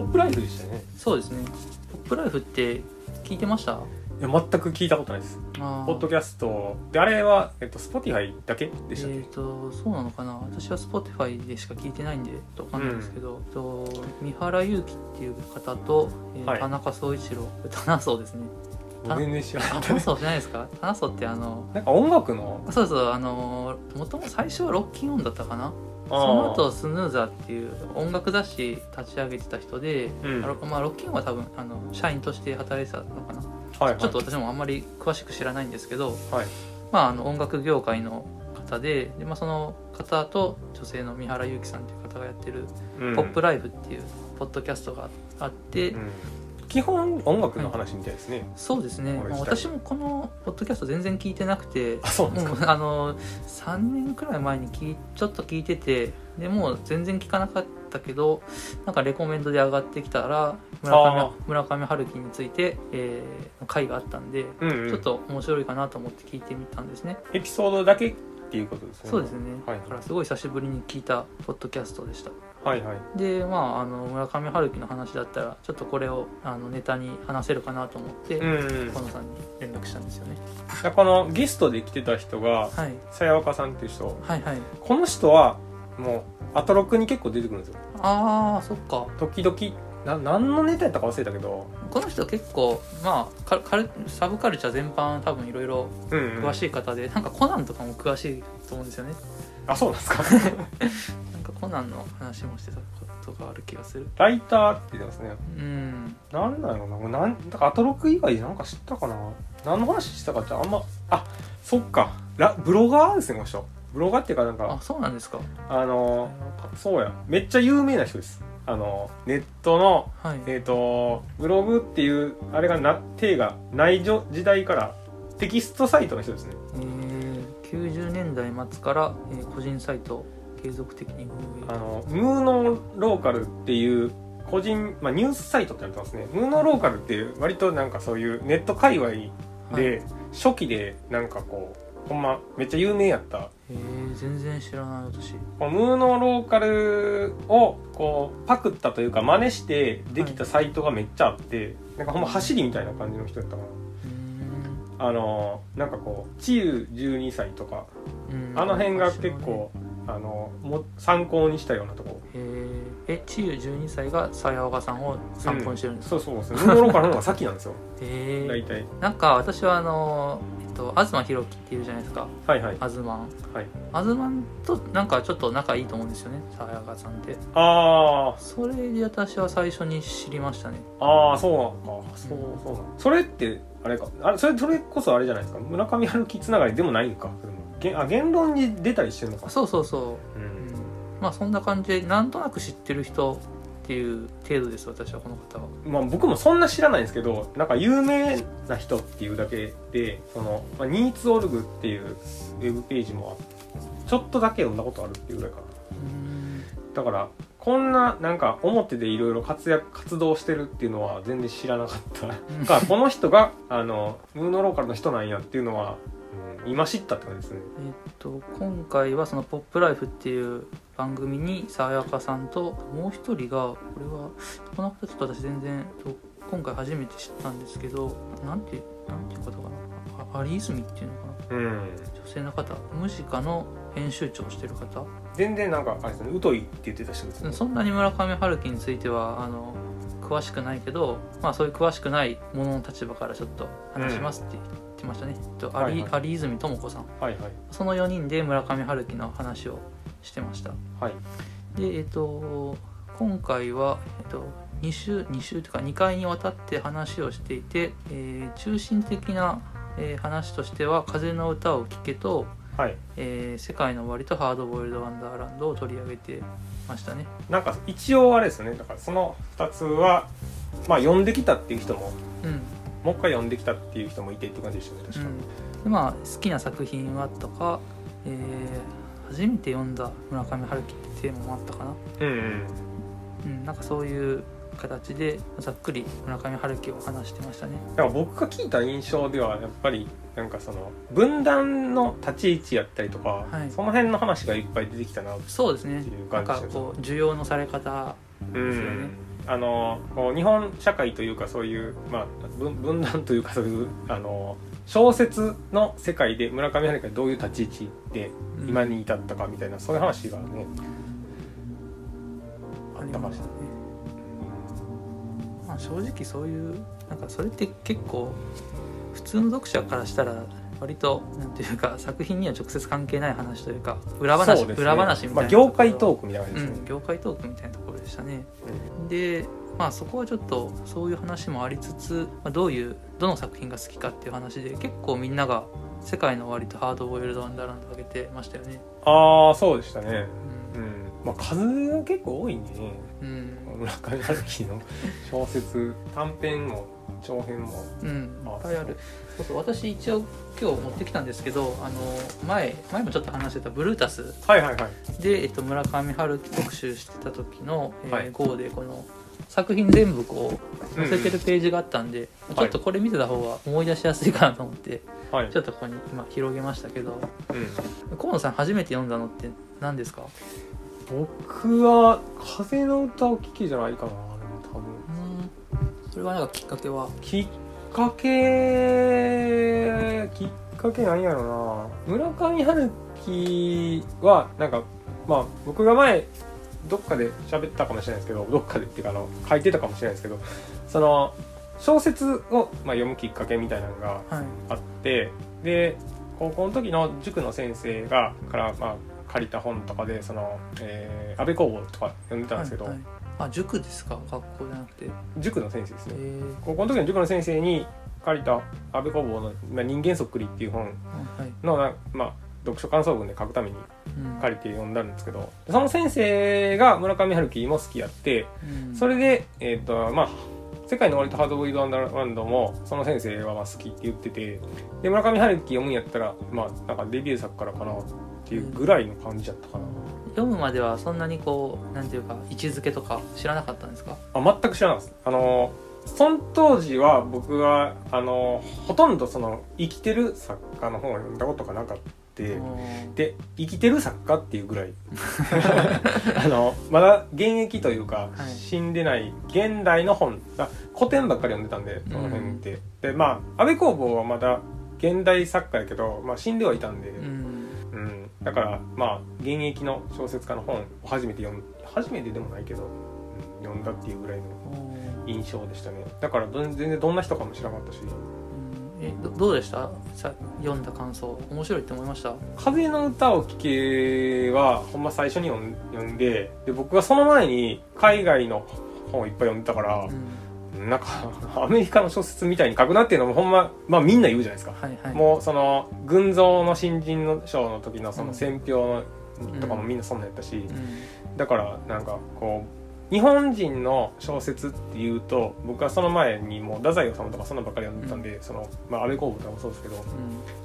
ポップライフでしたね。そうですね。ポップライフって聞いてました？いや全く聞いたことないです。あポッドキャストであれは、えっと、Spotify だけでしたっけ、えー、とそうなのかな？私は Spotify でしか聞いてないんでわかんないんですけど、と三原祐希っていう方と、えーはい。田中総一郎。田中ですね。あ全然知らなかあったです田中じゃないですか？田中ってあのなんか音楽の？そうそうあのもともと最初はロッキンオンだったかな？そその後スヌーザーっていう音楽雑誌立ち上げてた人で、うん。まあ、ロッキンは多分あの社員として働いてたのかな。はいはい、ちょっと私もあんまり詳しく知らないんですけど、はい。まあ、あの音楽業界の方でで、まあ、その方と女性の三原祐希さんっていう方がやってるうん「ポップライフ」っていうポッドキャストがあって、うん基本音楽の話みたいですね、そうですね、まあ、私もこのポッドキャスト全然聞いてなくて。あそうですか？あの3年くらい前に聞いちょっと聞いててでもう全然聞かなかったけどなんかレコメンドで上がってきたら村あ上村上春樹について、えーの回があったんで、うんうん。ちょっと面白いかなと思って聞いてみたんですね、エピソードだけっていうことですね。そうですね、はい。だからすごい久しぶりに聞いたポッドキャストでしたはいはい。でまああの村上春樹の話だったらちょっとこれをあのネタに話せるかなと思って、う野さんに連絡したんですよね、でこのゲストで来てた人がはい、さやわかさんっていう人。はいはい。この人はもうアトロックに結構出てくるんですよ。ああそっか。時々な何のネタやったか忘れたけど。この人結構まあカカルサブカルチャー全般多分いろいろうん、うん、詳しい方で、なんかコナンとかも詳しいと思うんですよね。あそうなんですか？コナンの話もしてたことがある気がする。ライターって言ってますね。うん。なんなんやろな。もうなんだからアトロック以外でなんか知ったかな。何の話したかってあんまあそっか。ラブロガーですねこの人。ブロガーっていうかなんあかそうなんですか。あのそうや。めっちゃ有名な人です。あのネットのはい。えっ、とブログっていうあれがな手がない時代からテキストサイトの人ですね。えー、90年代末から、えー個人サイトを継続的にあのムーノローカルっていう個人、まあ、ニュースサイトってなってますね。ムーノローカルっていう割となんかそういうネット界隈で、初期でなんかこうほんまめっちゃ有名やった。えー、全然知らない私。このムーノローカルをこうパクったというか真似してできたサイトがめっちゃあって、なんかほんま走りみたいな感じの人やったかな。あのなんかこう治癒12歳とかうん。あの辺が結構あのも参考にしたようなとこ。えー、え千代12歳がさやわかさんを参考にしてるんですか、そうそうですねムーノローカルの方が先なんですよ。えー、大体。なんか私はあのえっと東博樹っていうじゃないですか。はいはい。アズマンはい。アズマンとなんかちょっと仲いいと思うんですよねさやかさんって。あー。それで私は最初に知りましたね。あーそうなんかそうそうそれってあれか。あれそれそれこそあれじゃないですか。村上春樹つながりでもないんか。それもげあ言論に出たりしてるのか。そうそうそう、ううん。ん、まあそんな感じでなんとなく知ってる人っていう程度です私はこの方は。まあ、僕もそんな知らないんですけどなんか有名な人っていうだけでその、まあ、ニーツオルグっていうウェブページもちょっとだけ読んだことあるっていうぐらいかな。うん。だからこんななんか表でいろいろ活躍活動してるっていうのは全然知らなかった。からこの人があのムーノローカルの人なんやっていうのは、うん、今知ったって感じですね。えっと今回はその「ポップライフっていう番組にさやかさんともう一人がこれはこの方ちょっと私全然と今回初めて知ったんですけどなんてなんていう方かな。あ有泉っていうのかな。うん。女性の方ムジカの編集長をしてる方。全然なんかあれですね疎いって言ってた人ですね。そんなに村上春樹についてはあの詳しくないけど、まあ、そういう詳しくないものの立場からちょっと話しますって言ってましたね、とはいはい。有有泉智子さん。はいはい。その4人で村上春樹の話をしてました。はい。でえっと今回は、えっと、2週2週というか2回にわたって話をしていて、えー中心的な、えー話としては「風の歌を聴けと」はい。えー世界の終わり」と「ハードボイルド・ワンダーランド」を取り上げてましたね。なんか一応あれですよね。だからその2つはまあ読んできたっていう人もうんもう一回読んできたっていう人もいてっていう感じでしたね確か。に、うん、でまあ好きな作品はとか、えー初めて読んだ村上春樹ってテーマもあったかな、うんうんうん、なんかそういう形でざっくり村上春樹を話してましたね。だから僕が聞いた印象ではやっぱりなんかその分断の立ち位置やったりとか、はい。その辺の話がいっぱい出てきたなってそうですね。いうなんか感じですこう需要のされ方うですよね。んあの日本社会というかそういう、まあ、分分断というかそういうあの小説の世界で村上春樹がどういう立ち位置でうん。今に至ったかみたいな、そういう話がねああったかもりましたね。まあ正直そういうなんかそれって結構普通の読者からしたら割となんていうか作品には直接関係ない話というか裏話、ね。裏話みたいな、まあ、業界トークみたいな感じですね。うん、、業界トークみたいなところでしたね。うんでまあそこはちょっとそういう話もありつつ、まあ、どういうどの作品が好きかっていう話で結構みんなが世界の割とハードボイルドワンダーランド上げてましたよね。ああそうでしたね。ううん。んまあ数が結構多いんでね。うん、村上春樹の小説短編も長編も。うん、いっあぱいあるそうそう私一応今日持ってきたんですけどあの前前もちょっと話してたブルータス。はいはいはい。で、えっと、村上春樹特集してた時の、えーはい。号でこの作品全部こう載せてるページがあったんで、んちょっとこれ見てた方が思い出しやすいかなと思って、はい。ちょっとここに今広げましたけど。うん。河野さん初めて読んだのって何ですか？僕は「風の歌を聴け」じゃないかな多分。うん。それはなんかきっかけは？きっかけきっかけなんやろな。村上春樹はなんかまあ僕が前どっかで喋ったかもしれないですけどどっかでっていうかあの書いてたかもしれないですけどその小説を、まあ、読むきっかけみたいなのがはい。あってで高校の時の塾の先生がから、まあ、借りた本とかでその、えー安倍工房とか読んでたんですけど、はいはいあ塾ですか？学校じゃなくて。へ塾の先生ですね。え高校の時の塾の先生に借りた安倍工房の「まあ、人間そっくり」っていう本はい。まあ、読書感想文で書くためにうん。借りて読んだんですけどその先生が村上春樹も好きやってうん。それでえっ、とまあ世界の割とハードボイルドワンダーランドもその先生はまあ好きって言っててで村上春樹読むんやったらまあなんかデビュー作からかなっていうぐらいの感じだったかな、読むまではそんなにこうなんていうか位置づけとか知らなかったんですか？あ全く知らないです。あのその当時は僕はあのほとんどその生きてる作家の本を読んだことがなかった。うんで生きてる作家っていうぐらい。あのまだ現役というか、はい。死んでない現代の本。あ古典ばっかり読んでたんでその辺って、でまあ安倍工房はまだ現代作家やけど、まあ、死んではいたんで、ううんんだからまあ現役の小説家の本を初めて読む初めてでもないけど、うん読んだっていうぐらいのうん。印象でしたね。だから全然どんな人かも知らなかったし。えどどうでした？さ読んだ感想。面白いって思いました「風の歌を聴け」はほんま最初に読んでで僕がその前に海外の本をいっぱい読んでたからう、んなんかアメリカの小説みたいに書くなっていうのもほんままあみんな言うじゃないですか、はいはい。もうその群像の新人の賞の時のそうん。の選評のとかもみんなそんなんやったし、うん。だからなんかこう日本人の小説っていうと僕はその前にもう太宰治とかそんなばっかり読んでたんで、そのまあ、安倍公房とかもそうですけど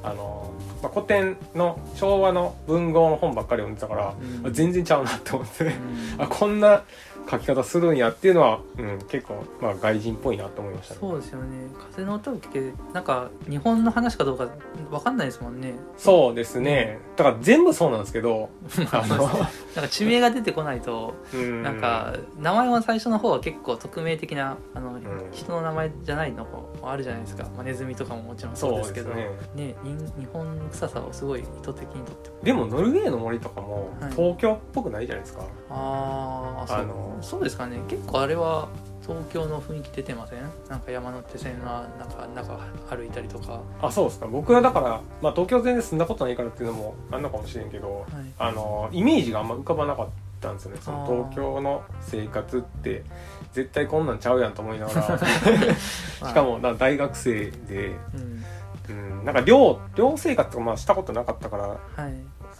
あの、まあ、古典の昭和の文豪の本ばっかり読んでたから、全然ちゃうなって思って、うん。あこんな書き方するんやっていうのは、うん、結構、まあ、外人っぽいなと思いましたね。そうですよね。風の歌を聴けなんか日本の話かどうかわかんないですもんね。そうですね。だから全部そうなんですけど あの、なんか地名が出てこないとうん。なんか名前は最初の方は結構匿名的なあの、ん。人の名前じゃないのもあるじゃないですか、まあ、ネズミとかももちろんそうですけど。ね。ね人日本臭さをすごい意図的にとってでもノルウェーの森とかもはい東京っぽくないじゃないです。か、ああそう,、あのそうですかね。結構あれは東京の雰囲気出てません？なんか山手線のなんか中歩いたりとか、あそうですか。僕はだから、まあ、東京全然住んだことないからっていうのもあんのかもしれんけどはい、あのイメージがあんま浮かばなかったんですよね。その東京の生活って絶対こんなんちゃうやんと思いながら。しかもな大学生で、うん。うん、なんか寮寮生活とかまあしたことなかったから。はい、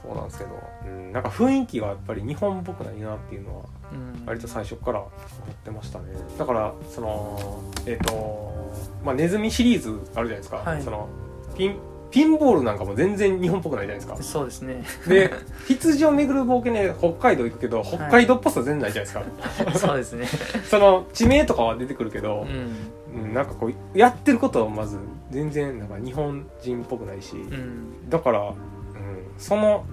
そうなんですけど、うん、なんか雰囲気がやっぱり日本っぽくないなっていうのはうん、割と最初から思ってましたね。だからそのえっ、と、まあ、ネズミシリーズあるじゃないですか、はい。そのピンピンボールなんかも全然日本っぽくないじゃないですか。そうですね。で羊を巡る冒険で北海道行くけど北海道っぽさ全然ないじゃないですか、そうですね。その地名とかは出てくるけどう、ん。うん、なんかこうやってることはまず全然なんか日本人っぽくないし、うん。だから、うん、その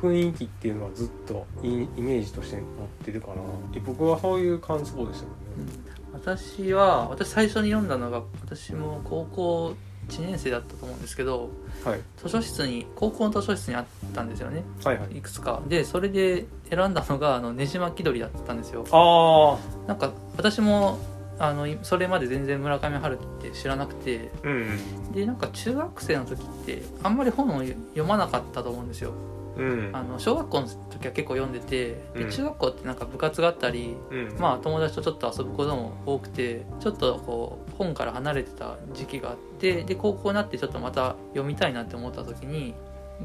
雰囲気っていうのはずっとイイメージとして持ってるかなえ僕はそういう感想でしたけどね私は私最初に読んだのが私も高校1年生だったと思うんですけどはい。図書室に高校の図書室にあったんですよね。はいはい。いくつか。でそれで選んだのがあのねじ巻き鳥だったんですよ。あなんか私もあのいそれまで全然村上春樹って知らなくて。あうん。でなんか中学生の時ってあんまり本を読まなかったと思うんですよ。うん。あの小学校の時は結構読んでてうん。で中学校ってなんか部活があったりうん。まあ友達とちょっと遊ぶことも多くてちょっとこう本から離れてた時期があってで高校になってちょっとまた読みたいなって思った時に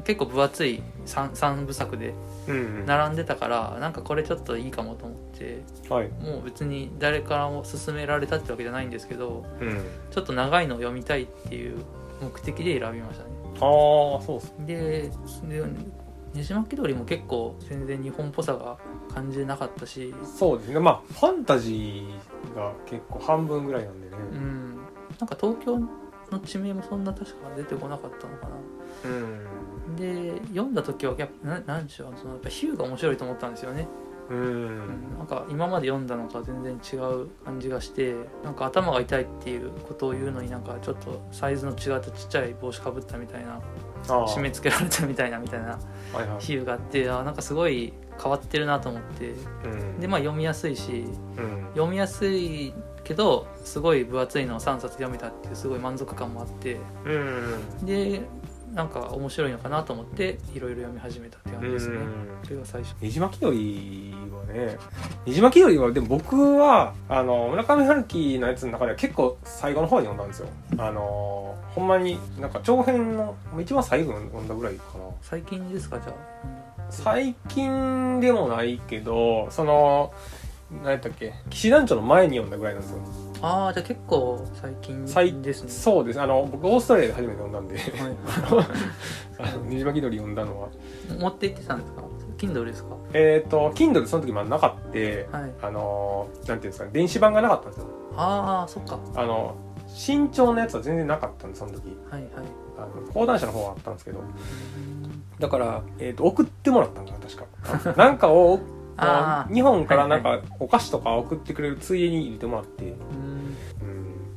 結構分厚い 3, 3部作でうん並んでたからなんかこれちょっといいかもと思ってはい。もう別に誰からも勧められたってわけじゃないんですけどうん。ちょっと長いのを読みたいっていう目的で選びましたね。ああそうっすででねじ巻き鳥も結構全然日本っぽさが感じなかったしそうですね。まあファンタジーが結構半分ぐらいなんでね。うん。なんか東京の地名もそんな確か出てこなかったのかな。うんで読んだ時はやっぱななんでしょうそのやっぱ比喩が面白いと思ったんですよね、ううん。ん、なんか今まで読んだのとは全然違う感じがしてなんか頭が痛いっていうことを言うのになんかちょっとサイズの違ったちっちゃい帽子かぶったみたいな締め付けられたみたいなみたい。な比喩があってあなんかすごい変わってるなと思って。うん。でまあ読みやすいしうん。読みやすいけどすごい分厚いのを3冊読めたっていうすごい満足感もあって。うん。でなんか面白いのかなと思っていろいろ読み始めたって感じですね。うん。それが最初。ねじ巻き鳥はねねじ巻き鳥はでも僕はあの村上春樹のやつの中では結構最後の方に読んだんですよあのほんまになんか長編の一番最後に読んだぐらいかな最近ですかじゃあ、最近でもないけどその何やったっけ騎士団長の前に読んだぐらいなんですようんああじゃあ結構最近最ですね。そうです。あの僕オーストラリアで初めて読んだんで。はい。あのねじ巻き鳥読んだのは。持って行ってたんですか？Kindle ですか？えっ、と Kindle その時まだなかってはい。あのなんていうんですかね。電子版がなかったんですよ。ああそっか。あの身長のやつは全然なかったんでその時。はいはい。あの講談社の方はあったんですけど。うん。だから、えー、と送ってもらったんかな確か。なんかをあー。日本からなんかお菓子とか送ってくれるついでに入れてもらって、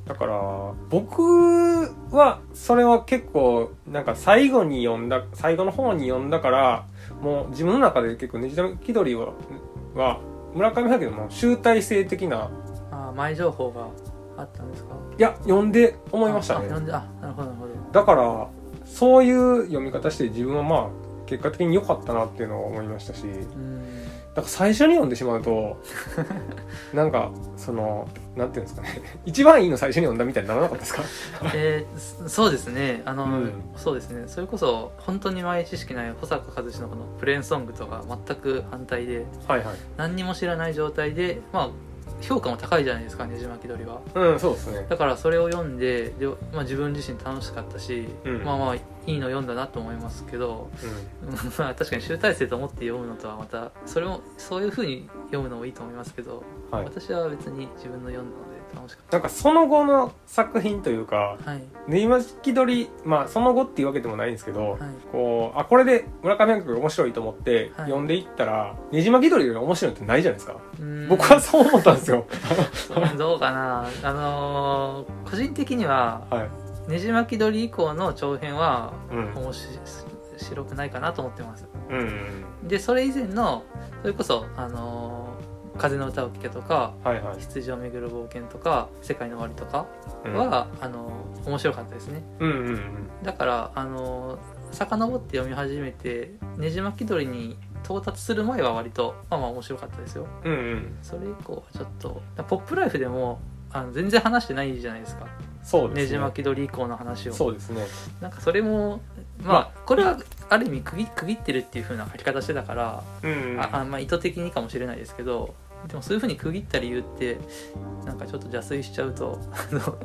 だから僕はそれは結構なんか最後に読んだ最後の方に読んだからもう自分の中で結構ねじ巻き鳥はは村上春樹のもう集大成的なあー前情報があったんですか？いや読んで思いましたね。あなるほどなるほど。だからそういう読み方して自分はまあ結果的に良かったなっていうのを思いましたし。うんだから最初に読んでしまうと なんかそのなんていうんですかね。一番いいの最初に読んだみたいにならなかったですか？えーそそうですね。あの、うん。そうですね。それこそ本当に前知識ない保坂和志のこのプレーンソングとか全く反対ではいはい。何にも知らない状態でまあ評価も高いじゃないですかねじ巻き鳥はうんそうですね。だからそれを読んでで、まあ、自分自身楽しかったし、うん。まあまあいいの読んだなと思いますけどうん。まあ確かに集大成と思って読むのとはまたそれもそういうふうに読むのもいいと思いますけど、うんはい。私は別に自分の読んだのなんかその後の作品というかたはい「ねじ巻き鳥」まあその後っていうわけでもないんですけど、はい。こうあこれで村上春樹が面白いと思ってはい。読んでいったら、ねじ巻き鳥より面白いのってないじゃないですか、うん。僕はそう思ったんですよ。どうかな。あのー個人的にははい。ねじ巻き鳥以降の長編はうん。面白くないかなと思ってます。うん。でそれ以前のそれこそあのー風の歌を聴けとかはいはい。羊をめぐる冒険とか世界の終わりとかうん。は、あのー面白かったですね。うんうんうん。だからあの遡って読み始めてねじ巻き鳥に到達する前は割とまあまあ面白かったですよ。うんうん。それ以降はちょっとポップライフでもあの全然話してないじゃないですか。そうですね。ねじ巻き鳥以降の話を。そうですね。なんかそれもまあ、まこれはある意味区切区切ってるっていう風な書き方してたから、うん。ああまあ意図的にかもしれないですけどでもそういう風に区切った理由ってなんかちょっと邪推しちゃうとあの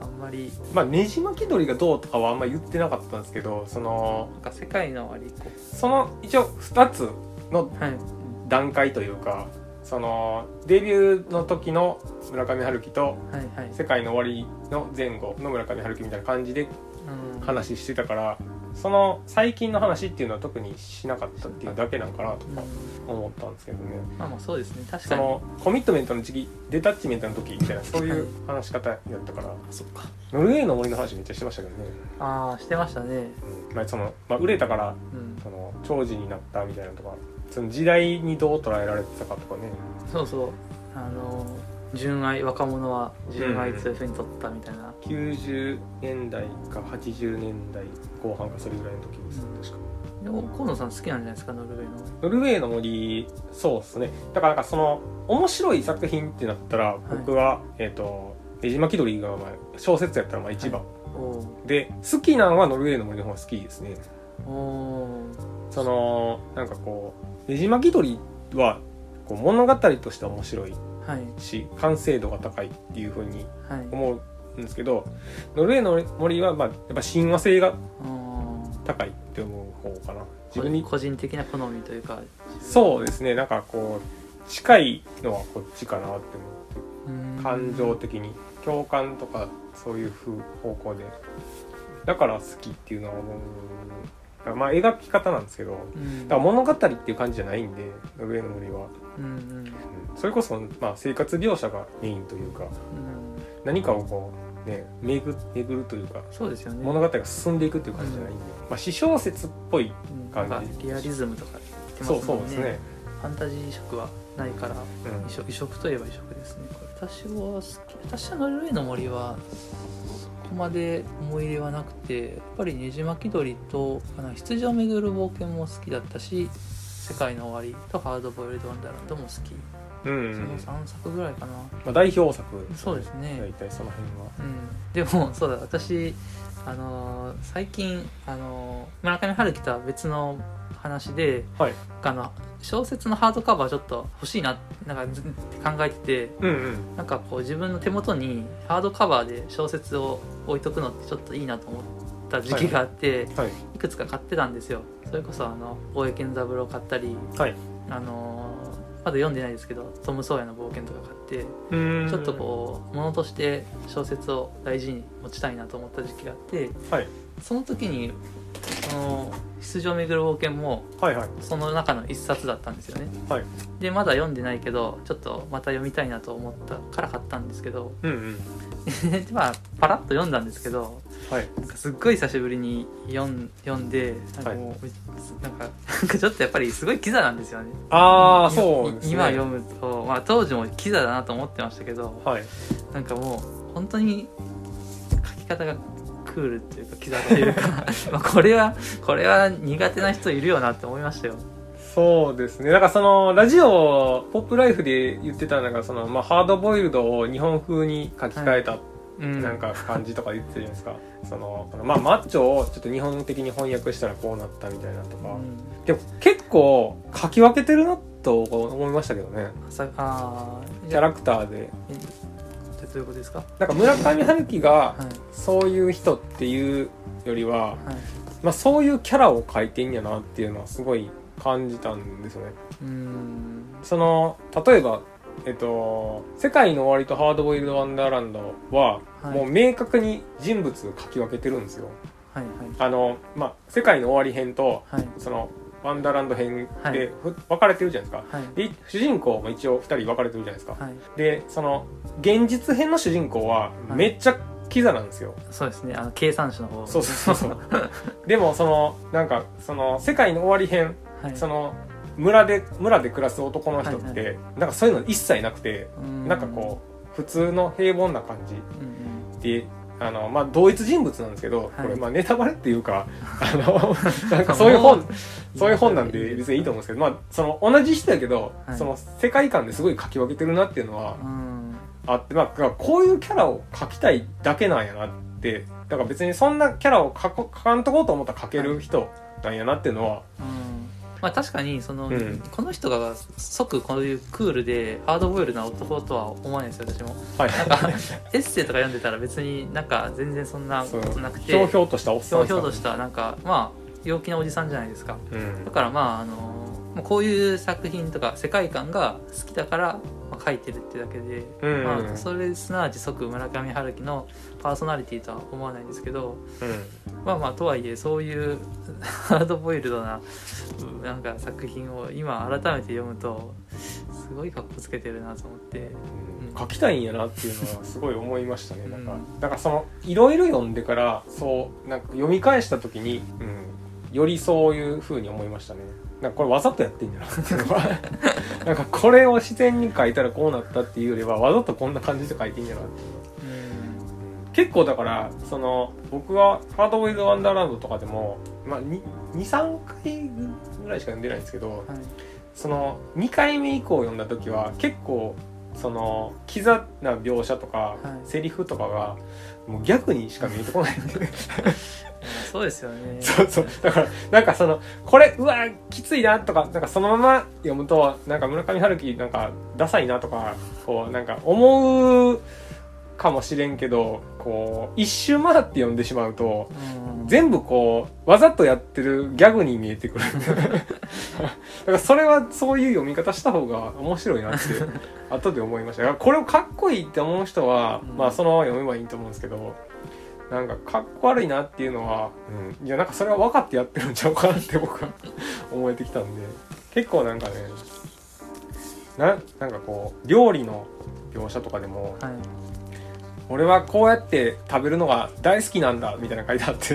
あんまりまあねじ巻き鳥がどうとかはあんま言ってなかったんですけどそのなんか世界の終わりその一応2つのはい。段階というかそのデビューの時の村上春樹とはいはい。世界の終わりの前後の村上春樹みたいな感じでうん。話してたからその最近の話っていうのは特にしなかったっていうだけなんかなとかうん思ったんですけどね。まあまあそうですね確かに。そのコミットメントの時期デタッチメントの時みたいなそういう話し方やったから。そっか。ノルウェーの森の話めっちゃしてましたけどね、ああしてましたね。うん。まあそのまあ、売れたからうん。その長寿になったみたいなのとかその時代にどう捉えられてたかとかね。そうそう。あの純愛若者は純愛というふうに取ったみたいな、90年代か80年代後半かそれぐらいの時です。確か河野さん好きなんじゃないですかノルウェーの。ノルウェーの森そうですね。だからなんかその面白い作品ってなったら僕は、えっ、と江島気取りがまあ小説やったらまあ一番、おで好きなのはノルウェーの森の方が好きですね。そのなんかこう江島気取りはこう物語として面白いはい。し完成度が高いっていうふうにはい。思うんですけどノルウェーの森はまあやっぱ親和性がお高いって思う方かな。自自分分にに個人的な好みというか。そうですね。なんかこう近いのはこっちかなって思って。うん。感情的に。共感とかそういう風方向で。だから好きっていうのは思う。まあ描き方なんですけど。うん。だから物語っていう感じじゃないんでノルウェーの森は、うんうん。うんそれこそ、まあ、生活描写がメインというかうん。何かをこうね巡る巡るというかそうですよね。物語が進んでいくっていう感じじゃないんで、まあ、詩小説っぽいうん。感じ。なんかリアリズムとか言ってそうそうですね、ファンタジー色はないからうん。異色異色といえば異色ですね私は好き私はノルウェーの森はそこまで思い入れはなくてやっぱりねじ巻き鳥とあの羊をめぐる冒険も好きだったし世界の終わりとハードボイルドワンダーランドも好き、うん。その3作ぐらいかな。まあ、代表作。そうですね。大体その辺は。うん。でもそうだ。私あのー最近あのー村上春樹とは別の話ではい。あの小説のハードカバーちょっと欲しいななんかずって考えててうんうん。なんかこう自分の手元にハードカバーで小説を置いとくのってちょっといいなと思った時期があって、はい。い、くつか買ってたんですよ。それこそあの大江健三郎買ったりはい。あのーまだ読んでないですけどトム・ソーヤの冒険とか買ってうん。ちょっとこう物として小説を大事に持ちたいなと思った時期があってはい。その時にその「羊をめぐる冒険」もはいはい。その中の一冊だったんですよね。はい。でまだ読んでないけどちょっとまた読みたいなと思ったから買ったんですけどうんうん。で まあパラッと読んだんですけどはい。なんかすっごい久しぶりに読ん読んでなんかもう、なんか なんかちょっとやっぱりすごいキザなんですよね。ああいそうですね。今読むと、まあ、当時もキザだなと思ってましたけどはい。なんかもう本当に書き方がクールっていうかキザというか まあこれはこれは苦手な人いるよなって思いましたよそうですね。だからその、ラジオ、ポップライフで言ってたのが、その、まあ、ハードボイルドを日本風に書き換えた、うんなんか感じとか言ってたじゃないですか。その、まあ、マッチョをちょっと日本的に翻訳したらこうなったみたいなとか。うんでも結構書き分けてるなと思いましたけどね。さあーキャラクターで。えどういうことですか？なんか村上春樹がはいそういう人っていうよりは、はいまあ、そういうキャラを書いてんやなっていうのはすごい感じたんですよね。うんその例えばえっと「世界の終わり」と「ハードボイルド・ワンダーランドは」はいもう明確に人物書き分けてるんですよ。はいあのまあ「世界の終わり編」とはいはいその「ワンダーランド編」はいでふ分かれてるじゃないですか。はいで主人公も一応2人分かれてるじゃないですか。はいでその現実編の主人公ははいめっちゃキザなんですよ。そうですねあの計算書の方そうそうそうそう。でもそのなんかその「世界の終わり編」はい。その村で村で暮らす男の人って、はいなんかそういうの一切なくて、うん。なんかこう普通の平凡な感じうんうん。であのまあ同一人物なんですけど、はい。これまあネタバレっていうか あのなんかそういう本もそういう本なんで別にいいと思うんですけどまあその同じ人やけど、はい。その世界観ですごい書き分けてるなっていうのはうん。あってまあだからこういうキャラを描きたいだけなんやなってだから別にそんなキャラを描こ描かんとこうと思ったら描ける人なんやなっていうのは、うんまあ確かにその、うん。この人が即こういうクールでハードボイルドな男とは思わないですよ私も。はい。なんかエッセイとか読んでたら別になんか全然そんなことなくて。ひょうひょうとしたおっさんひょうひょうとしたなんかまあ陽気なおじさんじゃないですか。うん。だからまああのまあこういう作品とか世界観が好きだから、ままあ、書いてるってだけで、うん。まあ、それすなわち即村上春樹のパーソナリティとは思わないんですけどうん。まあまあとはいえそういう ハードボイルドなうんなんか作品を今改めて読むとすごい格好つけてるなと思って。うん。書きたいんやなっていうのはすごい思いましたね。うん。なんかだからそのいろいろ読んでからそうなんか読み返した時に、うん、よりそういう風に思いましたね。なんかこれわざとやってんじゃな なんかこれを自然に書いたらこうなったっていうよりはわざとこんな感じで書いてんじゃなって結構だからその僕は「ハードボイルド・ワンダーランド」とかでも、まあ、23回ぐらいしか読んでないんですけどはい。その2回目以降読んだ時は結構そのキザな描写とか、はい。セリフとかがもう逆にしか見えてこない。ん でそうですよね。そうそう。だからなんかそのこれうわきついなとかなんかそのまま読むとなんか村上春樹なんかダサいなとかこうなんか思うかもしれんけどこう一周回って読んでしまうとうん。全部こうわざとやってるギャグに見えてくる。だからそれはそういう読み方した方が面白いなって 後で思いました。これをかっこいいって思う人は、うん。まあそのまま読めばいいと思うんですけどなんかかっこ悪いなっていうのは、うん、いやなんかそれは分かってやってるんちゃうかなって僕は 思えてきたんで結構なんかねななんかこう料理の描写とかでもはい俺はこうやって食べるのが大好きなんだみたいな書いてあって。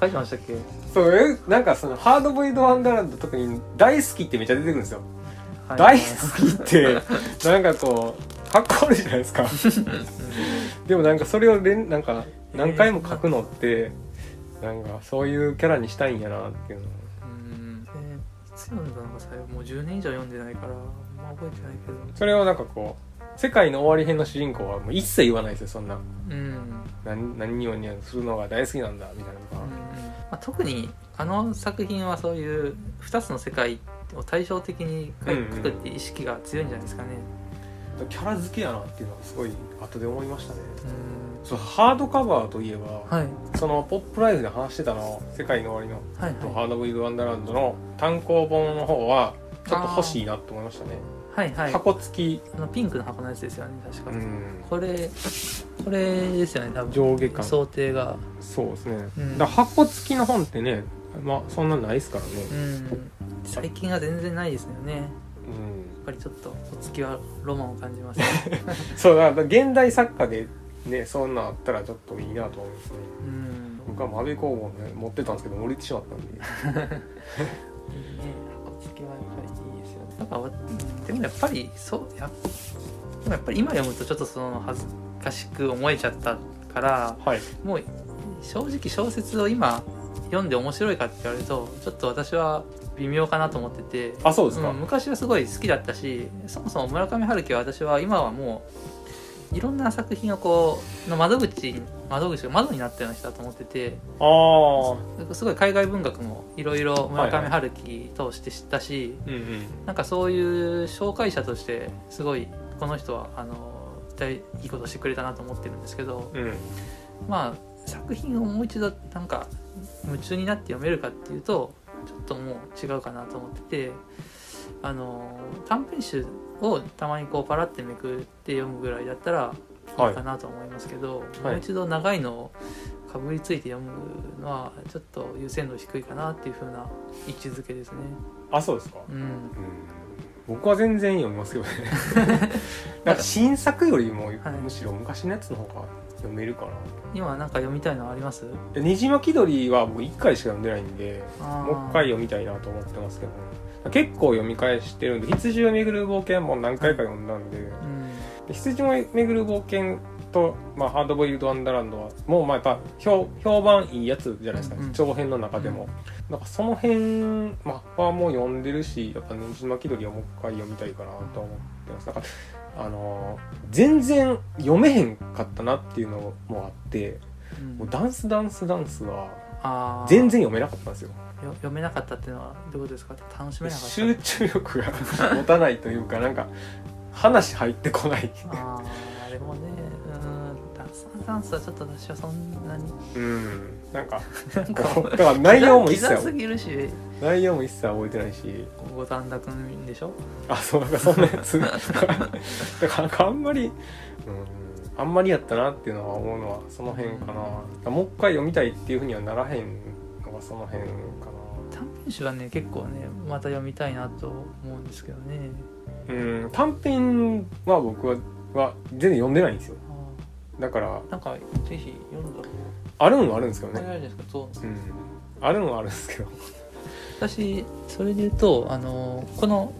書いてましたっけ？そうえなんかそのハードボイルドワンダーランド特に大好きってめっちゃ出てくるんですよ、はい。大好きって なんかこうかっこ悪いじゃないですか。でもなんかそれを連なんか何回も書くのってなんかそういうキャラにしたいんやなっていうの。うん。でいつ読んだのかさもう10年以上読んでないからあんま覚えてないけど。それをなんかこう世界の終わり編の主人公はもう一切言わないですよそんな。うん。何何をにするのが大好きなんだみたいな。のが、うん。まあ、特にあの作品はそういう2つの世界を対照的に書くっていう意識が強いんじゃないですかね。キャラ付けやなっていうのがすごい後で思いましたね。うん。そうハードカバーといえば、はい。そのポップライフで話してたの「世界の終わりの」はいと「はハードボイルド・ワンダーランド」の単行本の方はちょっと欲しいなと思いましたね、いはいはい。箱付き、あのピンクの箱のやつですよね確か、うん、これこれですよね多分。上下感想定が。そうですね、うん。だ箱付きの本ってねまあそんなないですからね。うん。最近は全然ないですよね。やっうん、ぱりちょっとお月はロマンを感じますね。そうだから現代作家でねそんなんあったらちょっといいなと思いますね。うん。僕はマベ工房ね持ってたんですけど乗れてしまったんで。いいねなんかわでもやっぱりそうやでもやっぱり今読むとちょっとその恥ずかしく思えちゃったからはい。もう正直小説を今読んで面白いかって言われるとちょっと私は微妙かなと思っててあそうですか、うん、昔はすごい好きだったしそもそも村上春樹は私は今はもういろんな作品をこうの窓口窓口が窓になったような人だと思っててああすごい海外文学もいろいろ村上春樹通して知ったし、うんうん。なんかそういう紹介者としてすごいこの人はあの大いいことしてくれたなと思ってるんですけどうん。まあ作品をもう一度なんか夢中になって読めるかっていうとちょっともう違うかなと思っててあの短編集をたまにこうパラってめくって読むぐらいだったらい。いかなと思いますけど、もう一度長いのをかぶりついて読むのはちょっと優先度低いかなっていう風な位置づけですね。あそうですか、うん。うん、僕は全然読みますけどね。なんか新作よりもむしろ昔のやつの方が読めるかな、今なんか読みたいのあります？でねじ巻き鳥は僕1回しか読んでないんでもう一回読みたいなと思ってますけど、結構読み返してるんで羊を巡る冒険も何回か読んだんで、うん。で羊を巡る冒険と、まあ、ハードボイルド・ワンダーランドはもうまあやっぱ評評判いいやつじゃないですか、うんうん。長編の中でも、なんかその辺、まあ、はもう読んでるしやっぱねじ巻き鳥はもう一回読みたいかなと思ってます。なんかあのー全然読めへんかったなっていうのもあってうん。もうダンスダンスダンスは全然読めなかったんですよよ読めなかったっていうのはどういうことですか？楽しめなかった？集中力が持たないというかなんか話入ってこない。あーあれもね。うんダンスダンスはちょっと私はそんなに。うんなんかなんかだから内容も一キザす切ぎるし。内容も一切覚えてないし。五反田くんでしょ？あそうなんかそんなやつ。だからなんかあんまりうんあんまりやったなっていうのは思うのはその辺かな。もう一回読みたいっていうふうにはならへんその辺か短編集はね結構ねまた読みたいなと思うんですけどね。なうん短編は僕はは全然読んでないんですよ。あだからーなんかぜひ読んだらあるんはあるんですけどこれあねれですか？そううん。あるんはあるんですけど。私それで言うとあのこの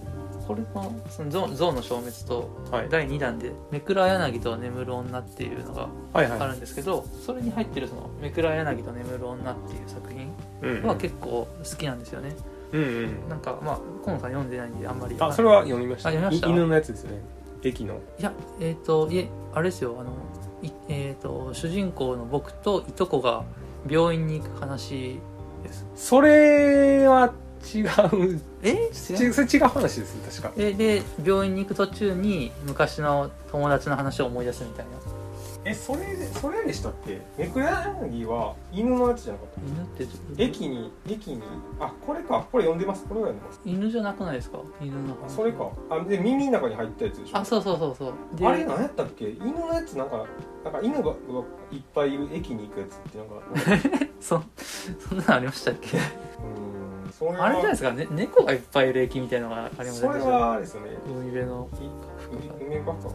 これがその象象の消滅とはい。第2弾で「めくら柳と眠る女」っていうのがはいはい。あるんですけど、それに入ってるその「めくら柳と眠る女」っていう作品。うんは結構好きなんですよね、うんうん。なんかまあ河野さん読んでないんであんまりあそれは読みました。あ読みました？い犬のやつですよね。駅の。いやえっ、といえあれですよあのいえっ、と主人公の僕といとこが病院に行く話です。それは違う。え？ちそれ違う話です確か。でで病院に行く途中に昔の友達の話を思い出すみたいなえそれでそれでしたっけめくら柳は犬のやつじゃなかった？犬ってど駅に駅にあこれか。これ読んでます。これは読んでます。犬じゃなくないですか？犬の話それか。あで耳の中に入ったやつでしょ？あそうそうそうそう。であれ何やったっけ？犬のやつなんかなんか犬ががいっぱいいる駅に行くやつってなんか そそんなのありましたっけ？うーんそれはあれじゃないですか、ね、猫がいっぱいいる駅みたいなのがありますそれはあれですよね。海辺の。い梅ばっか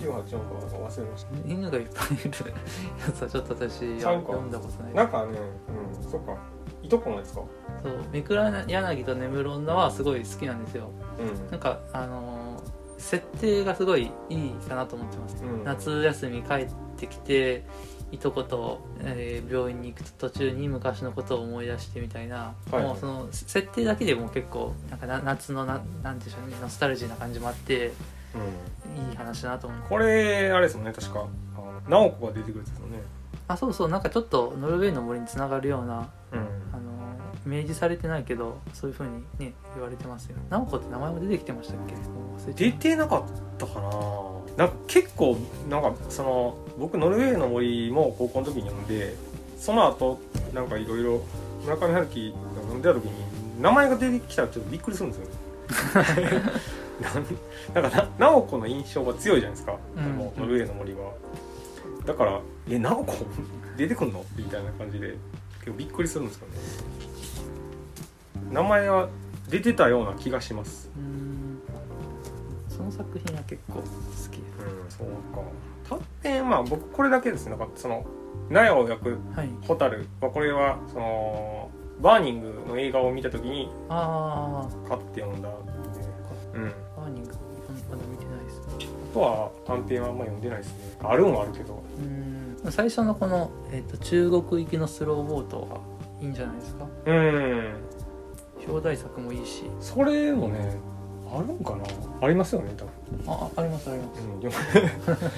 1984かなんか忘れました。犬がいっぱいいるやつはちょっと私読んだことない。なんかねうんそっか。いとこのやつか？そうめくら柳と眠る女はすごい好きなんですよ。うん。なんかあのー設定がすごいいいかなと思ってます、うん。夏休み帰ってきていとこと、えー病院に行く途中に昔のことを思い出してみたいな、はい。もうその設定だけでも結構なんかな夏のななんでしょうねノスタルジーな感じもあってうんいい話だなと思う。これあれですもんね確か。直子が出てくるやつですよね。あそうそう。なんかちょっとノルウェーの森につながるようなうん。あの明示されてないけどそういうふうにね言われてますよ。直子って名前も出てきてましたっけ？出てなかったかな。なんか結構なんかその僕ノルウェーの森も高校の時に読んでその後なんかいろいろ村上春樹が読んでた時に名前が出てきたらちょっとびっくりするんですよ。ね なんなんかな直子の印象が強いじゃないですか、うん。あのノルウェーの森は。だから「え直子出てくんの?」みたいな感じで。結構びっくりするんですよね。名前は出てたような気がします。その作品は結構好き。ですうんそうか。短編まあ僕これだけですね。なんかその納屋を焼くはい。ホタル。はこれはそのバーニングの映画を見た時にあ買って読んだんで。うんあバーニングまだ見てないですあとは短編はあんま読んでないですね。あるんはあるけど。うーん。最初のこの、えー、と中国行きのスローボートがいいんじゃないですか？うん。表題作もいいし。それもねあるんかな？ありますよね多分。ああありますあります。うん読む。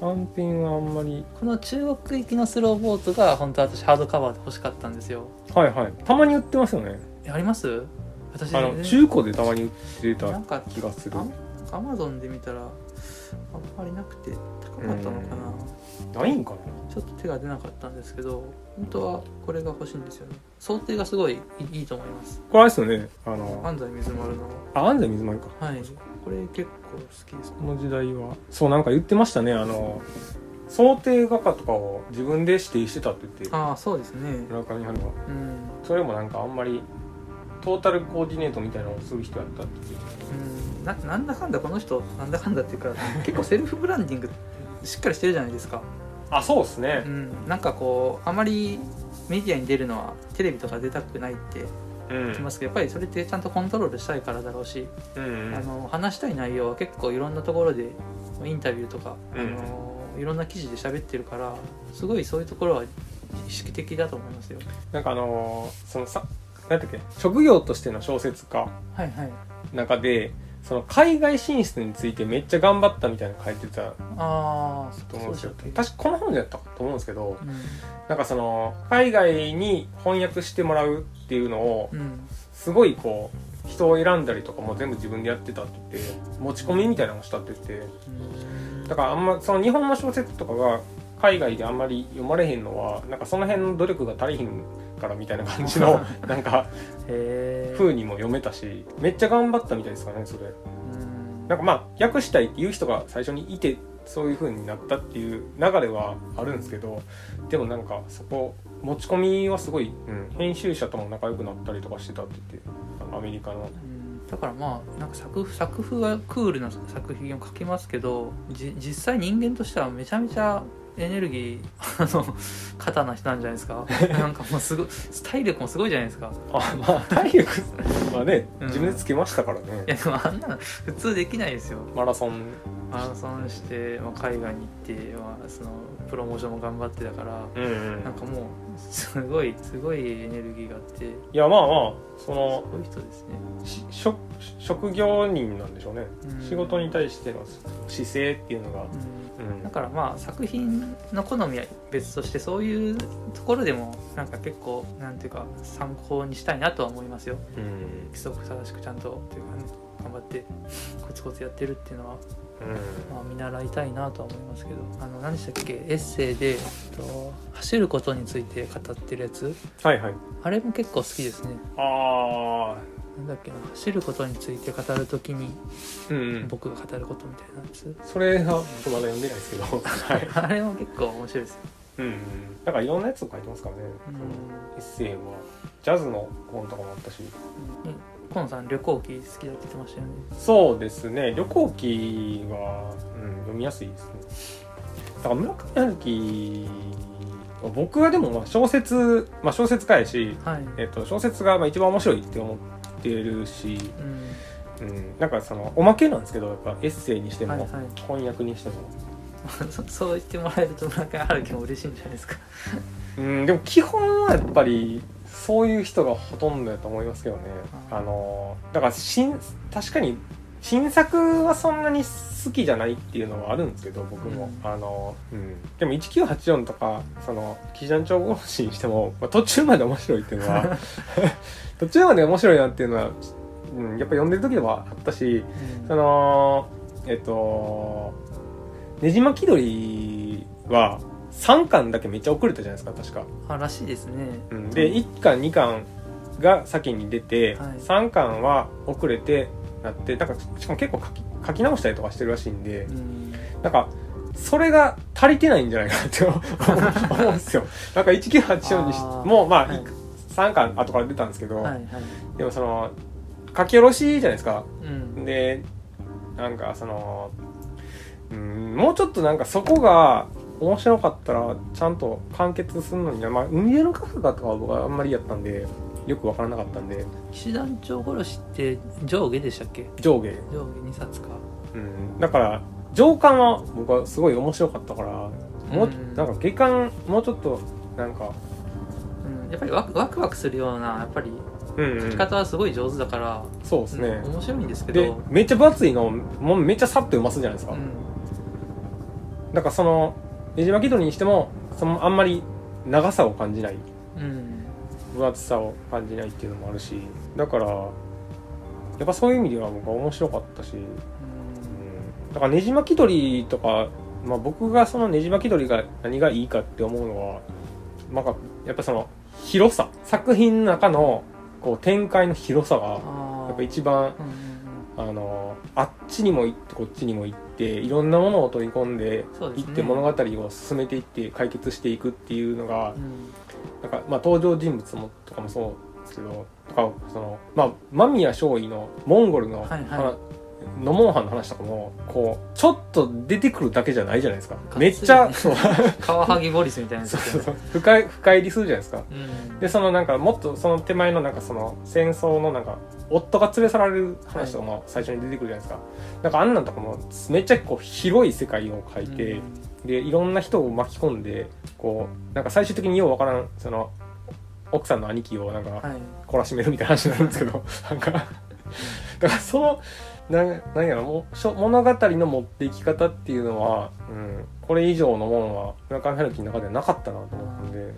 短編はあんまり。この中国行きのスローボートが本当は私ハードカバーで欲しかったんですよ。はいはい。たまに売ってますよね。えあります？私あの中古でたまに売ってたなんか気がするアマゾンで見たらあんまりなくて高かったのかな。ないんかな。ちょっと手が出なかったんですけど本当はこれが欲しいんですよね。想定がすごいいいいいと思います。これあれですよね。あの安西水丸の。あ安西水丸か。はい。これ結構好きです。この時代は。そうなんか言ってましたね。あの想定画家とかを自分で指定してたって言って。ああそうですね。村上春は。うん。それもなんかあんまりトータルコーディネートみたいなのをする人やったってうん。ななんだかんだこの人なんだかんだっていうか結構セルフブランディング しっかりしてるじゃないですか、あそうですね。うん、なんかこうあまりメディアに出るのはテレビとか出たくないってうん。言いますけどやっぱりそれってちゃんとコントロールしたいからだろうし、うん。あの話したい内容は結構いろんなところでインタビューとか、うん。あのいろんな記事で喋ってるからすごいそういうところは意識的だと思いますよ。なんかあのーそのさ何だっけ？職業としての小説家はいはい。中でその海外進出についてめっちゃ頑張ったみたいなの書いてたああと思うんですよ。そうでしたっけ？確かこの本でやったと思うんですけどうん。なんかその海外に翻訳してもらうっていうのをうん。すごいこう人を選んだりとかも全部自分でやってたって言って持ち込みみたいなのをしたって言ってうん。だからあんまその日本の小説とかが海外であんまり読まれへんのはなんかその辺の努力が足りひんからみたいな感じの なんか風にも読めたしめっちゃ頑張ったみたいですからねそれ。うん。なんかまあ訳したいっていう人が最初にいてそういう風になったっていう流れはあるんですけどでもなんかそこ持ち込みはすごい、うん、編集者とも仲良くなったりとかしてたって言ってアメリカの。うん。だからまあなんか作作風はクールな作品を書きますけどじ実際人間としてはめちゃめちゃエネルギーあの肩な人なんじゃないですか？なんかもうすごい体力もすごいじゃないですか？あまあ体力はねうん。自分でつけましたからね、いやでもあんなの普通できないですよ。マラソン。マラソンして、まあ、海外に行って、まあ、そのプロモーションも頑張ってたからうんうん。なんかもうすごいすごいエネルギーがあって。いやまあまあそのそういう人ですね、し職職業人なんでしょうね、うん。仕事に対しての姿勢っていうのが、うんうんだからまあ作品の好みは別としてそういうところでもなんか結構なんていうか参考にしたいなとは思いますよ。うん。規則正しくちゃんとっていうかね頑張ってコツコツやってるっていうのは、まあ、見習いたいなとは思いますけど。あの何でしたっけ？エッセイで、えっと、走ることについて語ってるやつ。はいはい。あれも結構好きですね。あなんだっけな走ることについて語るときにあうん、うん、僕が語ることみたいなやつ。それは僕まだ読んでないですけど。は いあれも結構面白いですよ、うんうん。だからいろんなやつを書いてますからね、うん。エッセイはジャズの本とかもあったし。ね河野さん旅行記好きだって言ってましたよね。そうですね。旅行記は、うん、読みやすいですね。だから村上春樹は僕はでもまあ小説、まあ、小説家やし、はい、えっと、小説がまあ一番面白いって思ってるし、うん。うん、なんかそのおまけなんですけどやっぱエッセイにしても、はいはい。翻訳にしても、そ そう言ってもらえると村上春樹も嬉しいんじゃないですか。うん、でも基本はやっぱりそういう人がほとんどだと思いますけどね。あのだから新確かに新作はそんなに好きじゃないっていうのはあるんですけど僕も、うん。あの、うん、でも1984とかその騎士団長殺しにしても、まあ、途中まで面白いっていうのは途中まで面白いなっていうのは、うん、やっぱ読んでる時ではあったしそのえっとねじ巻き鳥は3巻だけめっちゃ遅れたじゃないですか確か、あらしいですね。うん、で1巻2巻が先に出て、はい。3巻は遅れてなってなんかしかも結構書き書き直したりとかしてるらしいんでうん。なんかそれが足りてないんじゃないかなって思うんですよ。なんか1984にしもうまあ、はい3巻後から出たんですけど、はいはい。でもその書き下ろしじゃないですか。うん。でなんかそのうんもうちょっとなんかそこが面白かったらちゃんと完結するのにな。まあ海辺のカフカとかは僕はあんまりやったんでよくわからなかったんで。騎士団長殺しって上下でしたっけ？上下、上下2冊か。うん、だから上巻は僕はすごい面白かったからもう、うん。なんか下巻もうちょっとなんかうんやっぱりワクワクワクするようなやっぱりうん、うん。書き、方はすごい上手だから、そうですね、うん面白いんですけでどめっちゃ分厚いのもうめっちゃさっと読ますじゃないですか、うん。だからそのねじ巻き鳥にしてもそのあんまり長さを感じない。うん。分厚さを感じないっていうのもあるし。だからやっぱそういう意味では僕は面白かったし、うん、だからねじ巻き鳥とか、まあ、僕がそのねじ巻き鳥が何がいいかって思うのはなんかやっぱその広さ。作品の中のこう展開の広さがやっぱ一番うんうんあのあっちにも行ってこっちにも行っていろんなものを取り込んでそうですね。行って物語を進めていって解決していくっていうのがうん。なんか、まあ、登場人物もとかもそうですけどとかその、まあ、間宮少尉のモンゴルの,、はいはい話のモンハンの話とかもこうちょっと出てくるだけじゃないじゃないですか。めっちゃそう。カワハギボリスみたいなやつそうそうそう。深い深入りするじゃないですか。うん。でそのなんかもっとその手前のなんかその戦争のなんか夫が連れ去られる話とかも最初に出てくるじゃないですか、なんかあんなんとかもめっちゃこう広い世界を描いて、でいろんな人を巻き込んでこうなんか最終的にようわからんその奥さんの兄貴をなんかはい。懲らしめるみたいな話になるんですけどなんかだからそのなんなんやろもうしょ物語の持っていき方っていうのは、うん、これ以上のものは村上春樹の中ではなかったなと思ったんで、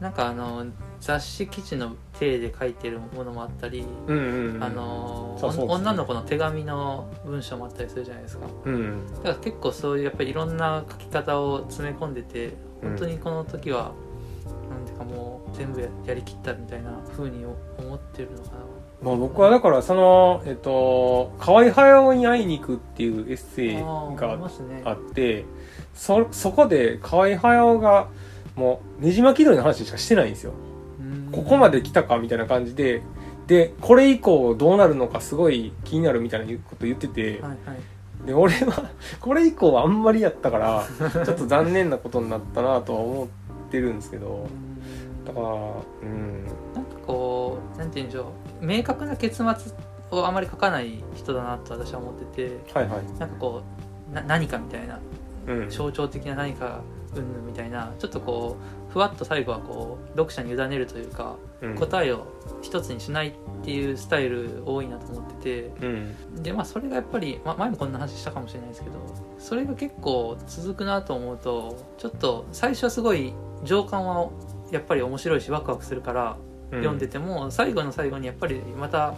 なんかあの雑誌記事の体で書いてるものもあったり、うんうんうん。あの女の子の手紙の文章もあったりするじゃないですか。うんだから結構そういうやっぱりいろんな書き方を詰め込んでて本当にこの時は、なんていうかもう全部ややりきったみたいな風に思ってるのかまあ、僕はだからその、えっと、河合隼に会いに行くっていうエッセイがあってそそこで河合隼がもうねじ巻き鳥の話しかしてないんですよ。うん。ここまで来たかみたいな感じででこれ以降どうなるのかすごい気になるみたいなこと言ってて、はいはい。で俺はこれ以降はあんまりやったからちょっと残念なことになったなとは思ってるんですけど。うん。だからうん。なんかこうなんて言うんでしょう明確な結末をあまり書かない人だなと私は思っててはいはい。なんかこうな何かみたいなうん。象徴的な何かうんぬんみたいなちょっとこうふわっと最後はこう読者に委ねるというかうん。答えを一つにしないっていうスタイル多いなと思っててうん。でまあそれがやっぱり、ま、前もこんな話したかもしれないですけどそれが結構続くなと思うとちょっと最初はすごい情感はやっぱり面白いしワクワクするから読んでても、最後の最後にやっぱりまた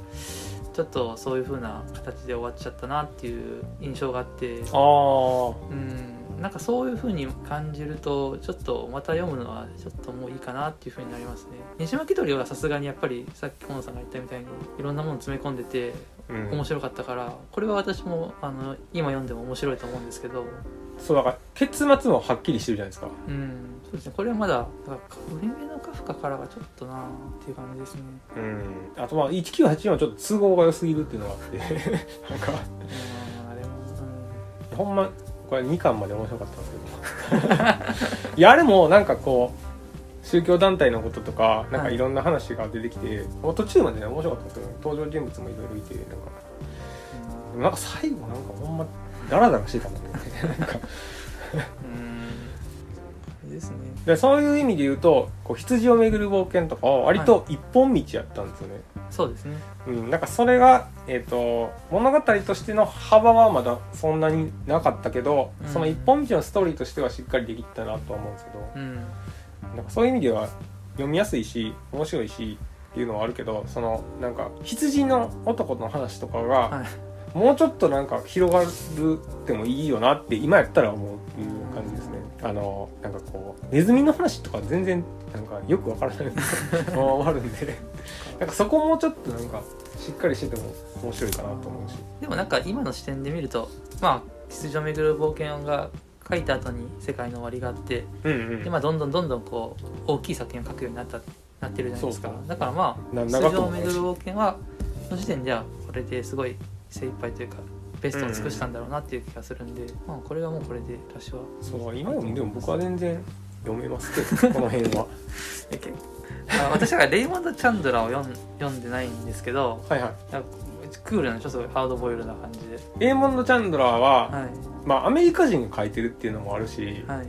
ちょっとそういう風な形で終わっちゃったなっていう印象があって。ああうん。なんかそういう風に感じるとちょっとまた読むのはちょっともういいかなっていう風になりますね。西巻鳥はさすがにやっぱりさっき河野さんが言ったみたいにいろんなもの詰め込んでてうん。面白かったからこれは私もあの今読んでも面白いと思うんですけど。そうだから結末もはっきりしてるじゃないですか。うんですね。これはまだだから海辺のカフカからがちょっとなっていう感じですね。うん。あとまあ1984はちょっと都合が良すぎるっていうのがあって。なんかうんあれも、うん。ほんまこれ2巻まで面白かったんですけど。いやあれもなんかこう宗教団体のこととかなんかい。ろんな話が出てきて、もう途中までね面白かったんですけど登場人物もいろいろいてなんか。でもなんか最後なんかほんまダラダラしてたもんね。なんか。うんですね。でそういう意味で言うとこう羊を巡る冒険とかは割と一本道やったんですよね、そうですね。うん、なんかそれが、えー、と物語としての幅はまだそんなになかったけど、うん。その一本道のストーリーとしてはしっかりできたなとは思うんですけど。うん。なんかそういう意味では読みやすいし面白いしっていうのはあるけどそのなんか羊の男の話とかが、はいもうちょっとなんか広がるってもいいよなって今やったら思うっていう感じですね。あのなんかこうネズミの話とか全然なんかよくわからない まま終わるんで。なんかそこもうちょっとなんかしっかりしてても面白いかなと思うし。でもなんか今の視点で見るとまあ「羊をめぐる冒険」が書いた後に「世界の終わり」があってうんうん。で、まあ、どんどんどんどんこう大きい作品を書くようになったなってるじゃないですか。だからまあ「な長羊をめぐる冒険は」の時点ではこれですごい精一杯というかベストを尽くしたんだろうなっていう気がするんで、まあこれはもうこれで私はそう今でもでも僕は全然読めますけどこの辺は。あ私はレイモンド・チャンドラーを読ん読んでないんですけどはいはい。クールなちょっとハードボイルドな感じで。エーモンド・チャンドラーは、はい。まあアメリカ人が書いてるっていうのもあるし、はい。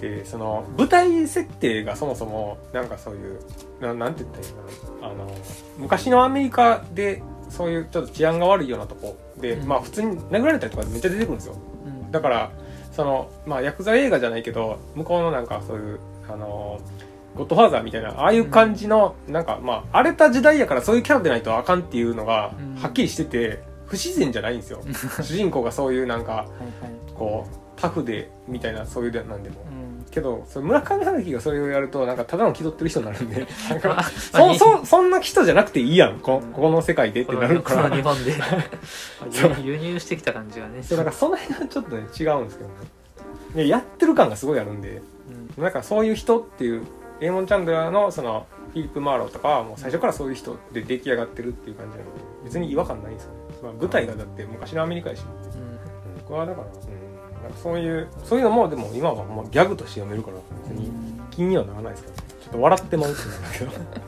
でその舞台設定がそもそもなんかそういうななんて言ったらいいかなあの昔のアメリカでそういうちょっと治安が悪いようなとこで、うん。まあ普通に殴られたりとかめっちゃ出てくるんですよ。うん。だからそのまあヤクザ映画じゃないけど向こうのなんかそういうあのゴッドファーザーみたいなああいう感じの、なんかまあ荒れた時代やからそういうキャラでないとあかんっていうのがうん。はっきりしてて不自然じゃないんですよ。主人公がそういうなんかこうタフでみたいなそういうでなんでも。うんけどその村上春樹がそれをやるとなんかただの気取ってる人になるんで なんかあそまあそそんな人じゃなくていいやん。こここの世界でってなるから。日本で輸輸入してきた感じがね。そうだからその辺がちょっとね違うんですけどね。でやってる感がすごいあるんで。うん。なんかそういう人っていうエーモン・チャンドラーのそのフィリップ・マーローとかはもう最初からそういう人で出来上がってるっていう感じなので別に違和感ないんですよね、まあ、舞台がだって昔のアメリカやし。うん。うん。僕はだから、うん、なんかそういうそういうのもでも今はもうギャグとして読めるから別に気にはならないですけどねちょっと笑ってまうってなるんだけど。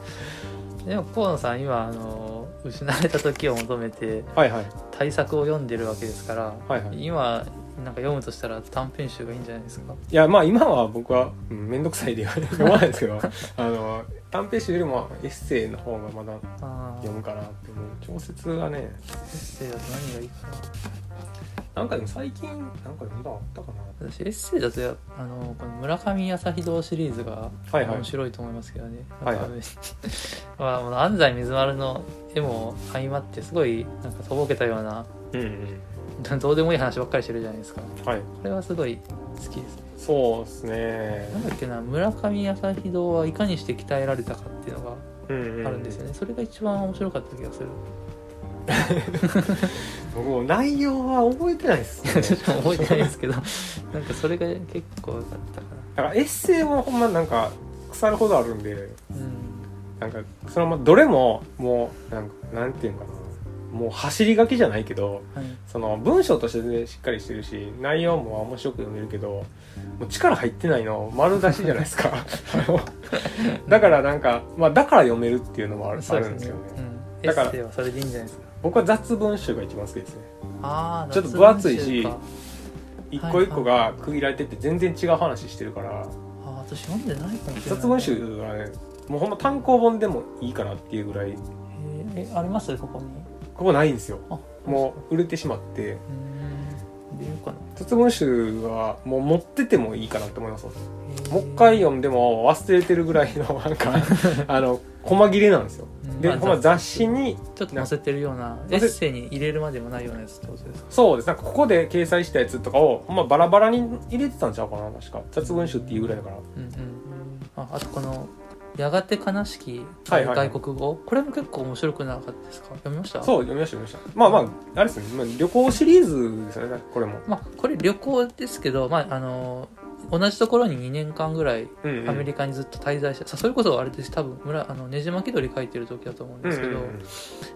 でも河野さん今あの失われた時を求めてはいはい。対策を読んでるわけですから、はいはい。今なんか読むとしたら短編集がいいんじゃないですか？いやまあ今は僕はうん面倒、くさいで読まないですけど。あの短編集よりもエッセイの方がまだあ読むかなって思う。小説はね。エッセイだと何がいいかな？んかでも最近なんか読んだのあったかな。私エッセイだとやあのこの村上朝日堂シリーズが面白いと思いますけどね、はいはい。まあ、もう安西水丸の絵も相まってすごいなんかとぼけたようなうんうん。どうでもいい話ばっかりしてるじゃないですか。はい。これはすごい好きですね。そうですね。なんだっけな村上朝日堂はいかにして鍛えられたかっていうのがうんうん。あるんですよね、それが一番面白かった気がする 僕も内容は覚えてないですね。私も覚えてないですけどなんかそれが結構良かったかだからエッセイもほんまなんか腐るほどあるんでなうん。なんかそのままどれももうなんかなんていうのかな。もう走り書きじゃないけどはい。その文章として全然しっかりしてるし内容も面白く読めるけどもう力入ってないの。丸出しじゃないですか。だからなんかまあだから読めるっていうのもあるあるんですよね。うん、だからエッセイはそれでいいんじゃないですか僕は雑文集が一番好きですね。ああちょっと分厚いし一個一個が区切られてて全然違う話してるから。ああ私読んでないかもしれない。雑文集はねもうほんま単行本でもいいかなっていうぐらい。へええあります？ここに。ここないんですよ。あもう売れてしまって。雑文集はもう持っててもいいかなと思いますもう一回読んでも忘れてるぐらいのなんか あの細切れなんですよ。で、うん。まあ雑誌。にちょっと載せてるようなエッセイに入れるまでもないようなやつってことですか？そうです。なんかここで掲載したやつとかをほんまバラバラに入れてたんちゃうかな確か雑文集っていうぐらいだから。うんうん。ああとこの「やがて悲しきはいはいはい。外国語」これも結構面白くなかったですか？読みました？そう読みました読みました。まあまああれですね、まあ、旅行シリーズですよねこれも。まあこれ旅行ですけどまああの同じところに2年間ぐらいうんうん。アメリカにずっと滞在して、さそれこそあれです。多分村あのねじ巻き鳥書いてる時だと思うんですけど、うんうんうん。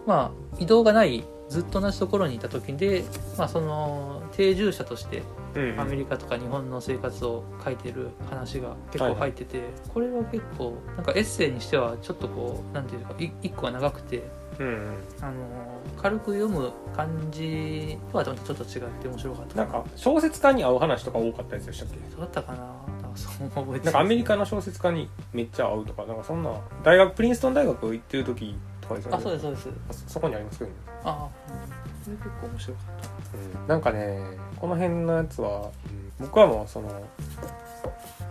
まあ移動がないずっと同じところにいた時で、まあ、その定住者としてうんうん。アメリカとか日本の生活を書いてる話が結構入ってて、これは結構なんかエッセイにしてはちょっとこうなんていうかい一個は長くてうんうん。あの軽く読む感じとはちょっと違って面白かった。なんか小説家に合う話とか多かったやつでしたっけ？そうだったかな。なんかそう覚えてなんかアメリカの小説家にめっちゃ合うとかなんかそんな大学プリンストン大学行ってる時とかですよね？あそうですそうです。あそそこにありますけどね、あそれ結構面白かった。うん、なんかねこの辺のやつは、うん僕はもうその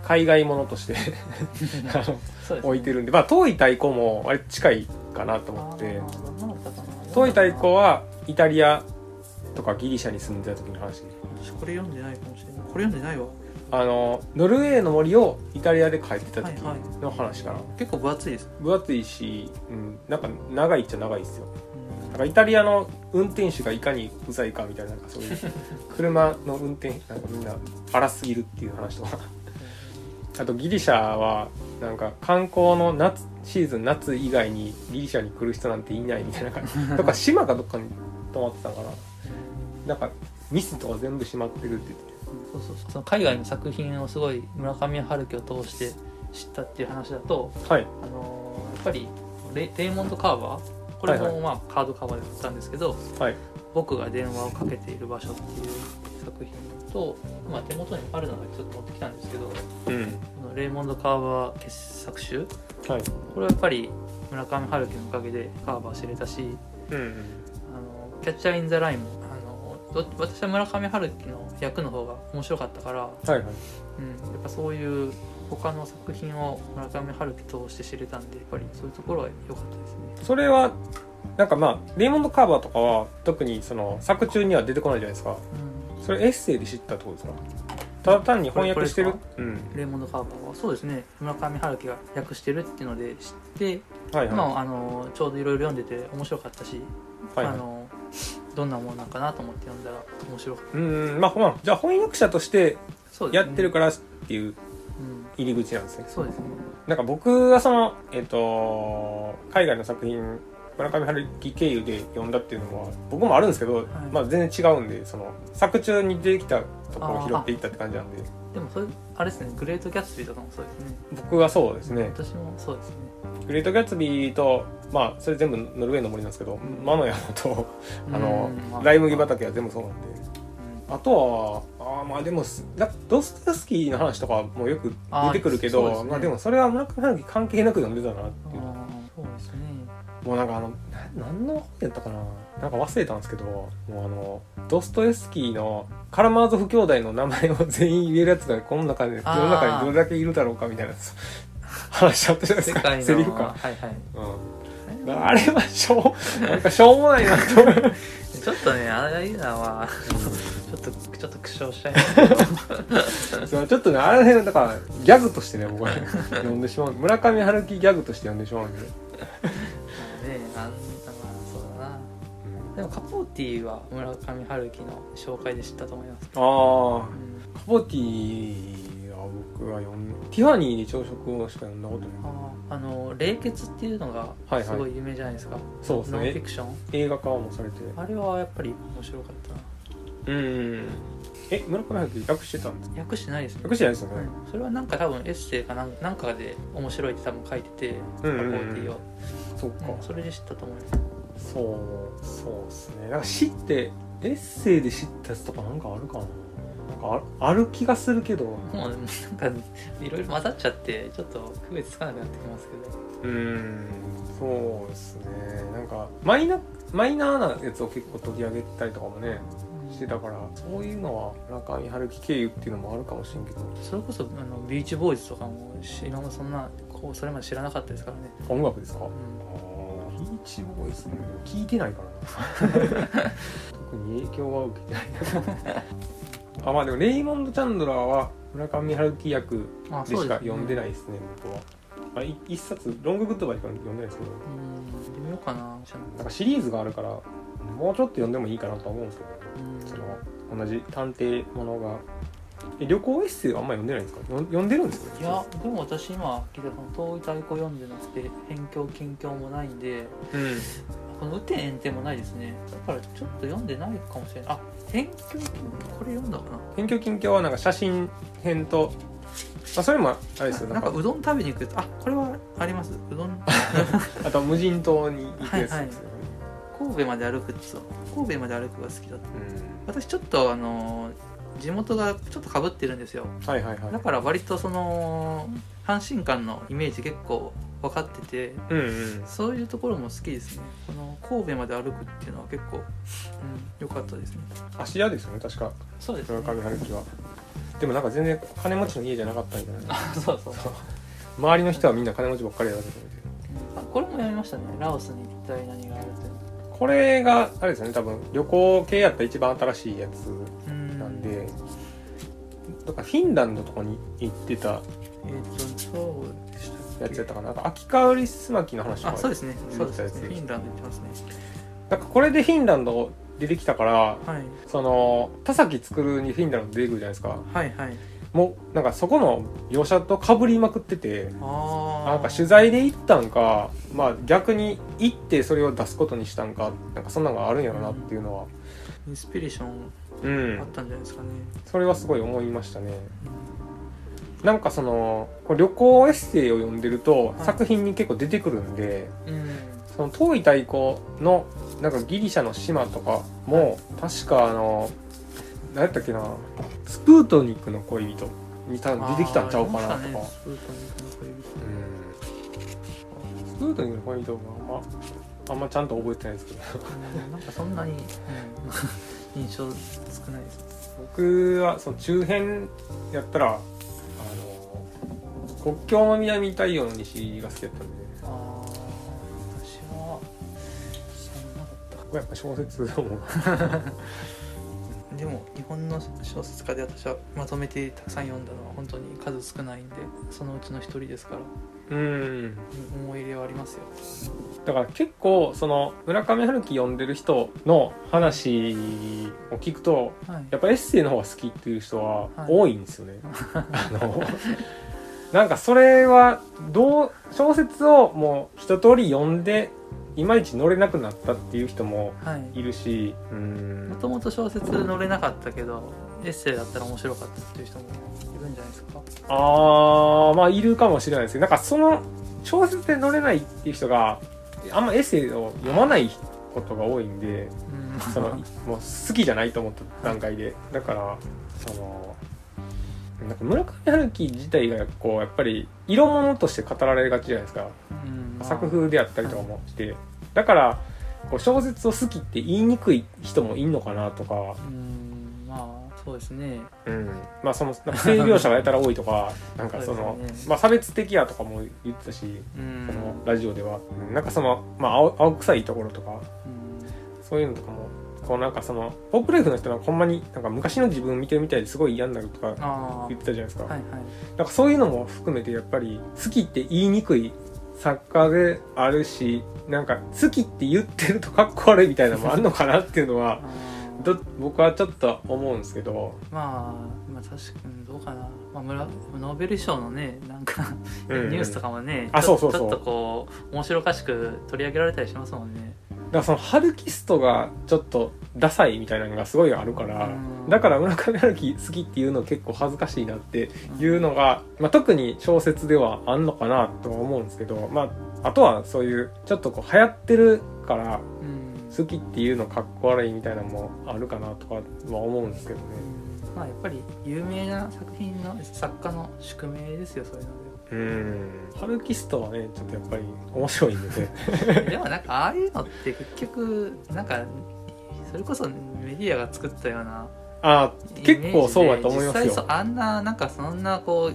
海外ものとして ね。置いてるんでまあ遠い太鼓もあれ近いかなと思ってあー何だったかな遠い太鼓はイタリアとかギリシャに住んでた時の話。私これ読んでないかもしれない。これ読んでないわ。あのノルウェーの森をイタリアで帰ってた時はいはい。の話かな、結構分厚いです、分厚いし、うん、なんか長いっちゃ長いですよ。うん。なんかイタリアの運転手がいかにうざいかみたいななんかそういう 車の運転なんかみんな荒すぎるっていう話とか。あとギリシャはなんか観光の夏シーズン夏以外にギリシャに来る人なんていないみたいな感じ。とか島かどっかに泊まってたのかななんかミスとか全部閉まってるって言ってそうそうその海外の作品をすごい村上春樹を通して知ったっていう話だと、はい。あのーやっぱりレレイモンド・カーバーこれはいもまあカードカバーで買ったんですけどはい「僕が電話をかけている場所」っていう作品と、まあ、手元にあるのでちょっと持ってきたんですけどうんこのレイモンド・カーバー傑作集？はい。これはやっぱり村上春樹のおかげでカーバー知れたしうんあのキャッチャー・イン・ザ・ラインもあのど私は村上春樹の役の方が面白かったから、はいはい。うん、やっぱそういう他の作品を村上春樹通して知れたんでやっぱりそういうところは良かったですね。それはなんかまあレイモンド・カーバーとかは特にその作中には出てこないじゃないですか。うそれエッセイで知ったってことですか？ただ単に翻訳してるこうん。ん、レイモンド・カーバーはそうですね。村上春樹が訳してるっていうので知って、はいはい、まあ、あのちょうどいろいろ読んでて面白かったし、はいはい。あのどんなもんなんかなと思って読んだら面白かった。うんまあまあじゃあ翻訳者としてそうですね。やってるからっていううん、入り口なんですね。そうですね。なんか僕はそのえっ、と海外の作品村上春樹経由で読んだっていうのは僕もあるんですけど、まあ全然違うんでその作中に出てきたところを拾っていったって感じなんで。でもそれあれですねグレート・ギャツビーとかもそうですね。僕はそうですね。私もそうですね。グレート・ギャツビーとまあそれ全部ノルウェーの森なんですけど魔の山とあのうんまあ。ライ麦畑は全部そうなんで。うん。あとはあーまあでもドストスキーの話とかもよく出てくるけどねまあでもそれは村上春樹関係なく読んでたなっていう。そうですねもうなんかあの何の本やったかな？なんか忘れたんですけどもうあのドストエフスキーのカラマーゾフ兄弟の名前を全員言えるやつがこの中で世の中にどれだけいるだろうかみたいな話あったじゃないですか 世界のセリフか、はいはいうん、あれはしょうなんかしょうもないなと ちょっとねああいうのはちょっとちょっと苦笑しちゃいます。け どそうちょっとねあれ辺だからギャグとしてね僕は呼んでしまう。村上春樹ギャグとして呼んでしまうんで、でもカポーティは村上春樹の紹介で知ったと思います、ああうんカポティは僕は読んティファニーに朝食をしか読んだことない。あの「冷血」っていうのがはいはい。すごい有名じゃないですか、そうですノンフィねクション。映画化もされて。あれはやっぱり面白かったな。うんえ村上春樹訳してたんですか？訳してないですね。訳してないですよね、はいそれはなんか多分エッセイかなんなんかで面白いって多分書いてて、うんうんうん。カポーティを、そうか、うんそれで知ったと思いますそうそうですね。なんか知ってエッセイで知ったやつとかなんかあるかな？なんかあある気がするけど。もうなんかいろいろ混ざっちゃってちょっと区別つかなくなってきますけど。うんそうですね。なんかマイナマイナーなやつを結構取り上げたりとかもねしてたからそういうのは村上春樹経由っていうのもあるかもしれんけど。それこそあのビーチボーイズとかもし今もそんなこうそれまで知らなかったですからね、音楽ですか、うんビーチボーイズね。聞いてないからな。特に影響は受けてない。あまあでもレイモンド・チャンドラーは村上春樹役あでしか読んでいないですね僕は、まあ、い一冊ロンググッドバイしか読んでないですけど。うん読んでみようかななんかシリーズがあるからもうちょっと読んでもいいかなとは思うんですけど。うん。その同じ探偵ものがえ旅行エッセイはあんま読んでないんですか？よ読んでるんですかいやでも私今聞いたこの遠い太鼓読んでなくて辺境近況もないんでうん。この雨天炎天もないですね。だからちょっと読んでないかもしれない。あ辺境近況？これ読んだかな？辺境近況はなんか写真編と、まあ、それもあれですよ。ななんんかかうどん食べに行くとあこれはあります。うどん。あとは無人島に行くやつですよね、神戸まで歩くって神戸まで歩くが好きだった。うん。私ちょっとあの地元がちょっとかぶってるんですよ。はいはいはい。だから割とその阪神間のイメージ結構分かっててうんうん。そういうところも好きですね。この神戸まで歩くっていうのは結構、うん、良かったですね。芦屋ですよね確か。そうですね。村上春樹は。でもなんか全然金持ちの家じゃなかったみたいな そうそうそう。周りの人はみんな金持ちばっかりだったみたいであこれも読みましたね。ラオスに一体何があるって。これがあれですよね多分。旅行系やった一番新しいやつうんなんからフィンランドとかに行ってたえっ、とそうでしたやつやったかな？なんか秋香りすまきの話とかあそうですね。そうですね。フィンランド行ってますね。なんかこれでフィンランド出てきたからはい。その田崎作にフィンランド出てくるじゃないですか。はいはい。もうなんかそこの描写と被りまくっててああなんか取材で行ったんかまあ逆に行ってそれを出すことにしたんかなんかそんなのがあるんやろなっていうのは。インスピレーションうんあったんじゃないですかね、それはすごい思いましたね。なんかその旅行エッセイを読んでるとはい。作品に結構出てくるんで、うん。その遠い太鼓のなんかギリシャの島とかも確かあの何やったっけなスプートニクの恋人に多分出てきたんちゃうかなとか、ね。スプートニクの恋人。うん。スプートニクの恋人があんまあんまちゃんと覚えてないですけど。うんなんかそんなに、うん印象少ないです。僕はその中編やったらあの国境の南太陽の西が好きだったんで。ああ私はそんなだった。これやっぱ小説を でも日本の小説家で私はまとめてたくさん読んだのは本当に数少ないんでそのうちの一人ですからうん。思い入れはありますよ。だから結構その村上春樹読んでる人の話を聞くとはい。やっぱエッセイの方が好きっていう人ははい。多いんですよね。あのなんかそれはどう小説をもう一通り読んでいまいち乗れなくなったっていう人もはい。いるしうもんともと小説乗れなかったけどエッセイだったら面白かったっていう人もいるんじゃないですか？あーまあいるかもしれないですけどなんかその小説で乗れないっていう人があんまエッセイを読まないことが多いんでうん。そのもう好きじゃないと思った段階で。だからそのなんか村上春樹自体がこうやっぱり色物として語られがちじゃないですか。うん。作風であったりとかもして。だからこう小説を好きって言いにくい人もいんのかなとか、うん。まあそうですね。うん、まあそのなんか性描写がやたら多いとか なんかそのね。まあ差別的やとかも言ってたし、うん。そのラジオでは、うん。なんかそのまあ青青臭いところとかうんそういうのとかもこうなんかそのポップライフの人はほんまになんか昔の自分見てるみたいですごい嫌になるとかあ言ってたじゃないですか、あはいはい。なんかそういうのも含めてやっぱり好きって言いにくい作家であるしなんか好きって言ってるとかっこ悪いみたいなのもあるのかなっていうのはど僕はちょっと思うんですけど、まあ、まあ確かにどうかな、まあ、村ノーベル賞のねなんかうんニュースとかもね、あちょそうそうそう。ちょっとこう面白おかしく取り上げられたりしますもんね。だからそのハルキストがちょっとダサいみたいなのがすごいあるから、うん。だから村上春樹好きっていうの結構恥ずかしいなっていうのが、まあ、特に小説ではあんのかなとは思うんですけど、まあ、あとはそういうちょっとこう流行ってるからうん好きっていうのかっこ悪いみたいなのもあるかなとかは思うんですけどね。まあやっぱり有名な作品の作家の宿命ですよそういうのうん。ハルキストはねちょっとやっぱり面白いんでね。で でもなんかああいうのって結局なんかそれこそメディアが作ったようなあ結構そうだと思いますよ。実際あんななんかそんなこうい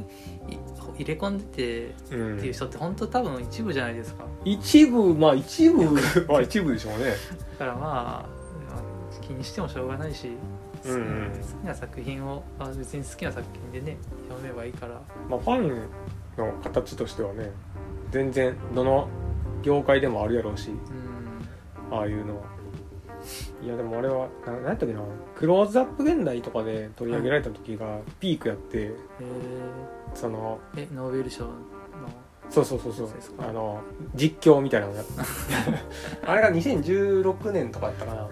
入れ込んでてうんっていう人って本当多分一部じゃないですか。一部まあ一部。は一部でしょうね。だからまあ気にしてもしょうがないし、うんうん。好きな作品をあ別に好きな作品でね読めばいいから。まあファンの形としてはね全然どの業界でもあるやろうしうん。ああいうのは。いやでもあれはななんやったっけな。クローズアップ現代とかで取り上げられた時がピークやって、えそのーえノーベル賞のそうそうそうそう。あの実況みたいなのや あれが2016年とかやったかな。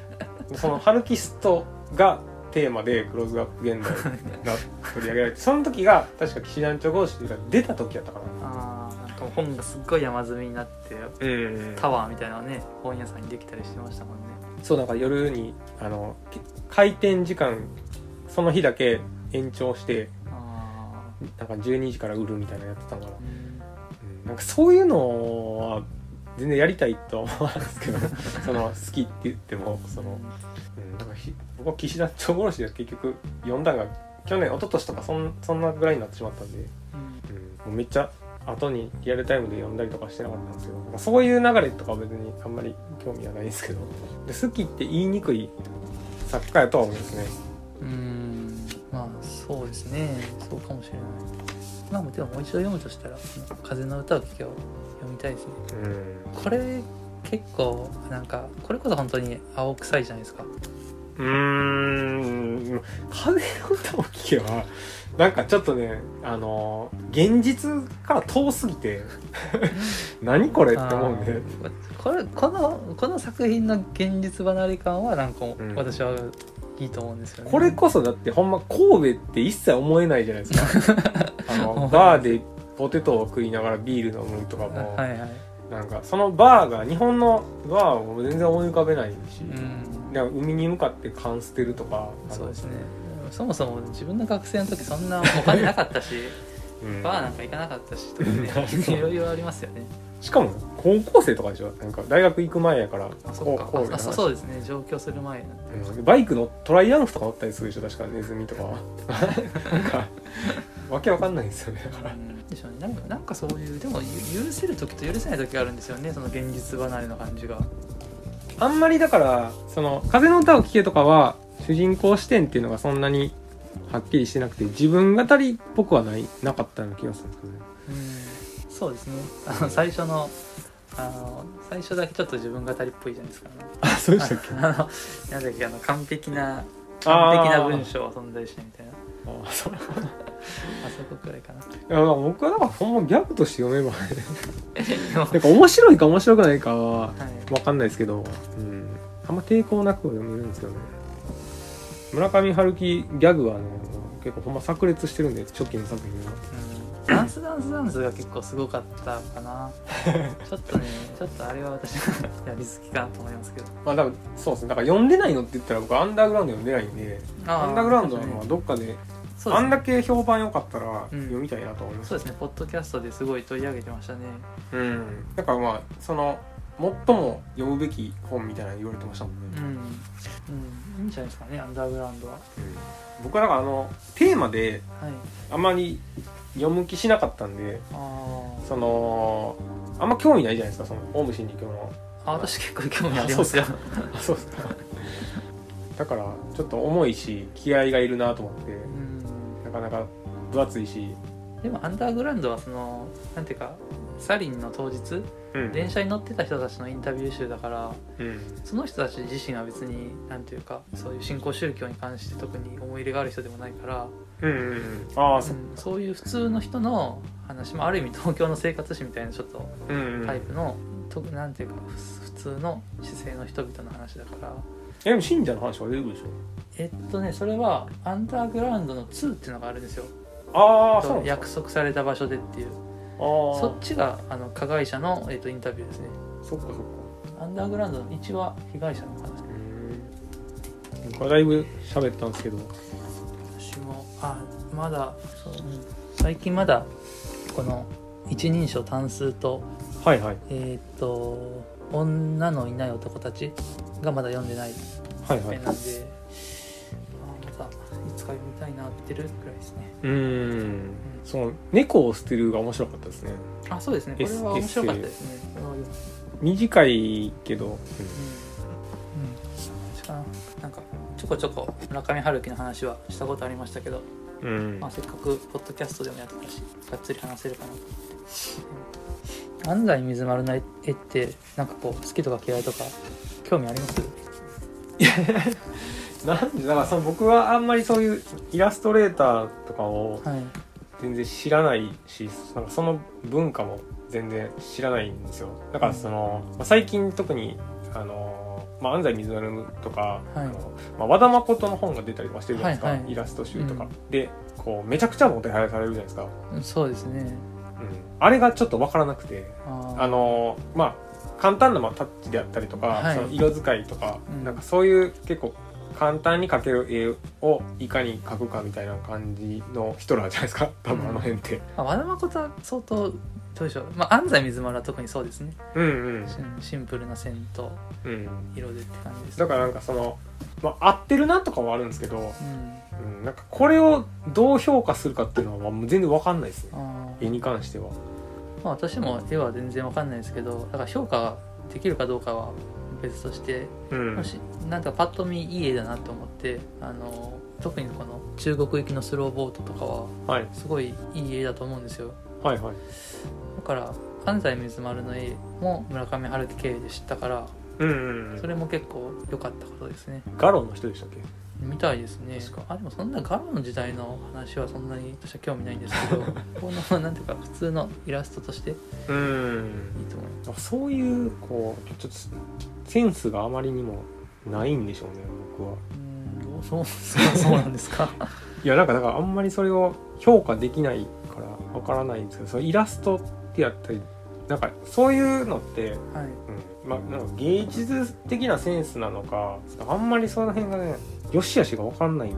そのハルキストがテーマでクローズアップ現代 が取り上げられてその時が確か騎士団長号誌が出た時やったかな。あーなんか本がすっごい山積みになってうんタワーみたいなのね本屋さんにできたりしてましたもんね。そうなんか夜にあのけ開店時間その日だけ延長してあなんか12時から売るみたいなのやってたのかなー、うん。うん。なんかそういうのは全然やりたいとは思わないですけど。その好きって言ってもその、うん、だからひ僕は岸田長殺しで結局読んだのが去年一昨年とかそんそんなぐらいになってしまったんで、うん。うん、もうめっちゃ後にリアルタイムで読んだりとかしてなかったんですけど、まあ、そういう流れとかは別にあんまり興味はないんですけど。で好きって言いにくい作家やとは思いますね。うん。まあそうですね。そうかもしれない。まあでももう一度読むとしたら「風の歌を聴け」を読みたいですね。うん。これ結構なんかこれこそ本当に青臭いじゃないですか。うーん。風の歌を聴けばなんかちょっとねあの現実から遠すぎて 何これって思うんで。これこのこの作品の現実離れ感はなんかん。私はいいと思うんですよね、これこそだってほんま神戸って一切思えないじゃないですか。あのバーでポテトを食いながらビール飲むとかも、はいはい。なんかそのバーが日本のバーを全然思い浮かべないし、うん。海に向かって缶捨てるとか。そうですね。そもそも自分の学生の時そんなお金なかったし。うん。バーなんか行かなかったしとかね。いろいろありますよねしかも高校生とかでしょ？なんか大学行く前やからあそっか。あそうですね。上京する前なんてうん。バイクのトライアンフとか乗ったりするでしょ確かネズミとかは。なんかわけわかんないんですよね。だからうん。でしょうね。なんかなんかそういうでもゆ許せる時と許せない時があるんですよね。その現実離れの感じが。あんまりだからその「風の歌を聴け」とかは主人公視点っていうのがそんなにはっきりしてなくて自分語りっぽくはないなかったような気がするんですけどね。うんそうですね。あの最初のあの最初だけちょっと自分語りっぽいじゃないですか、ね、あそうでしたっけ？あのなんだっけあの完璧な完璧な文章は存在しないみたいな。あそう。いあそこくらいかな。や僕はだからほんまギャグとして読めばね。なんか面白いか面白くないかははい。わかんないですけど、うん、あんま抵抗なく読めるんですよね。村上春樹ギャグはね結構ほんま炸裂してるんで初期の作品は。うんダンスダンスダンスが結構すごかったかな。ちょっとねちょっとあれは私のやりすぎかなと思いますけど。まあ多分そうですね。だから読んでないのって言ったら僕アンダーグラウンド読んでないんでアンダーグラウンドはまあどっかでね。あんだけ評判良かったらうん。読みたいなと思います。そうですね。ポッドキャストですごい取り上げてましたね。うん。だからまあその最も読むべき本みたいなの言われてましたもんね、うん、うん、いいんじゃないですかねアンダーグラウンドは。僕はだからあのテーマではい。あまり読む気しなかったんであそのあんま興味ないじゃないですかそのオウム真理教の。ーあ私結構興味ありますよ。あそうですか。だからちょっと重いし気合がいるなと思ってうん。なかなか分厚いし、でもアンダーグラウンドはそのなんていうかサリンの当日うん。電車に乗ってた人たちのインタビュー集だからうん。その人たち自身は別になんていうかそういう新興宗教に関して特に思い入れがある人でもないから、うんうんうん。ああそ,、うん。そういう普通の人の話もある意味 東京の生活史みたいなちょっとタイプの、となんていうかふ普通の姿勢の人々の話だから。えでも信者の話は出てくるでしえっとねそれはアンダーグラウンドの2っていうのがあるんですよ。ょああ約束された場所でっていう。そっちがあの加害者の、えっと、インタビューですね。あそっかそっか。アンダーグラウンドの1は被害者の話。だいぶ喋ったんですけどあまだそう、うん。最近まだこの一人称単数とはいはい。えっ、と女のいない男たちがまだ読んでないはいはい。ペンなんで、あまたいつか読みたいなってるくらいですね。うーん。その猫を捨てるが面白かったですね。あそうですね。これは面白かったですね。短いけど、うん、ちょこちょこ村上春樹の話はしたことありましたけど、うん。うんまあ、せっかくポッドキャストでもやってたしがっつり話せるかなと思って、うん。安西水丸の絵ってなんかこう好きとか嫌いとか興味あります？なんでだからその僕はあんまりそういうイラストレーターとかをはい。全然知らないしなんかその文化も全然知らないんですよ。だからその、まあ最近特にあの、まあ、安西水丸とか、はいあのまあ、和田誠の本が出たりとかしてるじゃないですか、はいはいイラスト集とか、うん。でこうめちゃくちゃもてはやされるじゃないですか、うんそうですね。うん、あれがちょっとわからなくて。あー。あのまあ簡単なまあタッチであったりとか、はいその色使いとか、うん。なんかそういう結構簡単に描ける絵をいかに描くかみたいな感じの人らじゃないですか。多分あの辺って、まあ、和田誠は相当どうでしょう、まあ、安西水丸は特にそうですね。うんうん。シンシンプルな線とうん。色でって感じですだからなんかその、まあ、合ってるなとかはあるんですけど、うん。うん、なんかこれをどう評価するかっていうのはもう全然わかんないですね。あー。絵に関しては。まあ、私も絵は全然わかんないですけどだから評価できるかどうかは別としてうん。もしなんかパッと見いい絵だなと思ってあの特にこの中国行きのスローボートとかははい。すごいいい絵だと思うんですよはいはい。だから安西水丸の絵も村上春樹経由で知ったからうんうんうん。それも結構良かったことですね。ガロンの人でしたっけ？みたいですね。確か。あでもそんなガロの時代の話はそんなに私は興味ないんですけど このなんていうか普通のイラストとしていいうんと思います。あそういうこうちょっとセンスがあまりにもないんでしょうね僕は。うんそうそうそうなんですか？いやなんかだからあんまりそれを評価できないから。わからないんですけどそのイラストってやったりなんかそういうのって、はい。うん。まあ、なんか芸術的なセンスなのかあんまりその辺がねよしあしがわかんない。うん。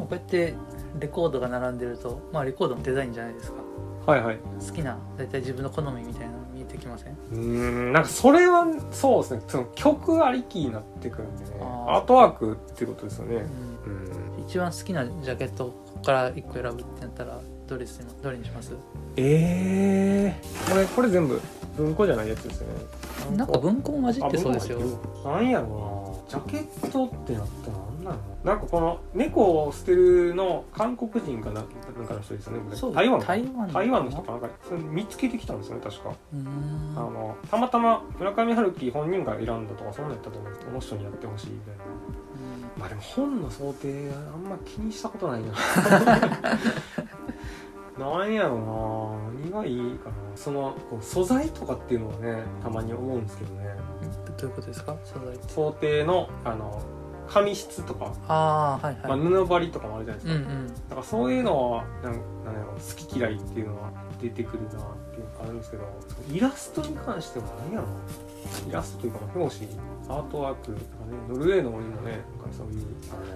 こうやってレコードが並んでるとまあレコードのデザインじゃないですか。はいはい。好きな大体自分の好みみたいなの見えてきません？うーん。なんかそれはそうですね。その曲ありきになってくるんでね。アートワークっていうことですよね。うん。うん。一番好きなジャケットここから1個選ぶってなったらどれすどれにします？ええー、これこれ全部文庫じゃないやつですよね。なんか文庫も混じってそうですよ。なんやろな。ジャケットってなったらなんなのなんかこの猫を捨てるの韓国人かななんかの人ですよね台湾の台湾の台湾の人かな？んかそれ見つけてきたんですよね確か、あのたまたま村上春樹本人が選んだとかそんなんやったと思うんですこの人にやってほしいみたいな。まあでも本の想定あんま気にしたことないな なんやろな何がいいかなそのこう素材とかっていうのはねたまに思うんですけどね。うんどういうことですか？素材って。想定のあの紙質とか、ああはいまあ、はい、布張りとかもあるじゃないですか、うんうん。だからそういうのはなんなんやろ好き嫌いっていうのは出てくるなっていうのがあるんですけどイラストに関しては何やろイラストというか表紙アートワークとかねノルウェーの森もねなんかそういう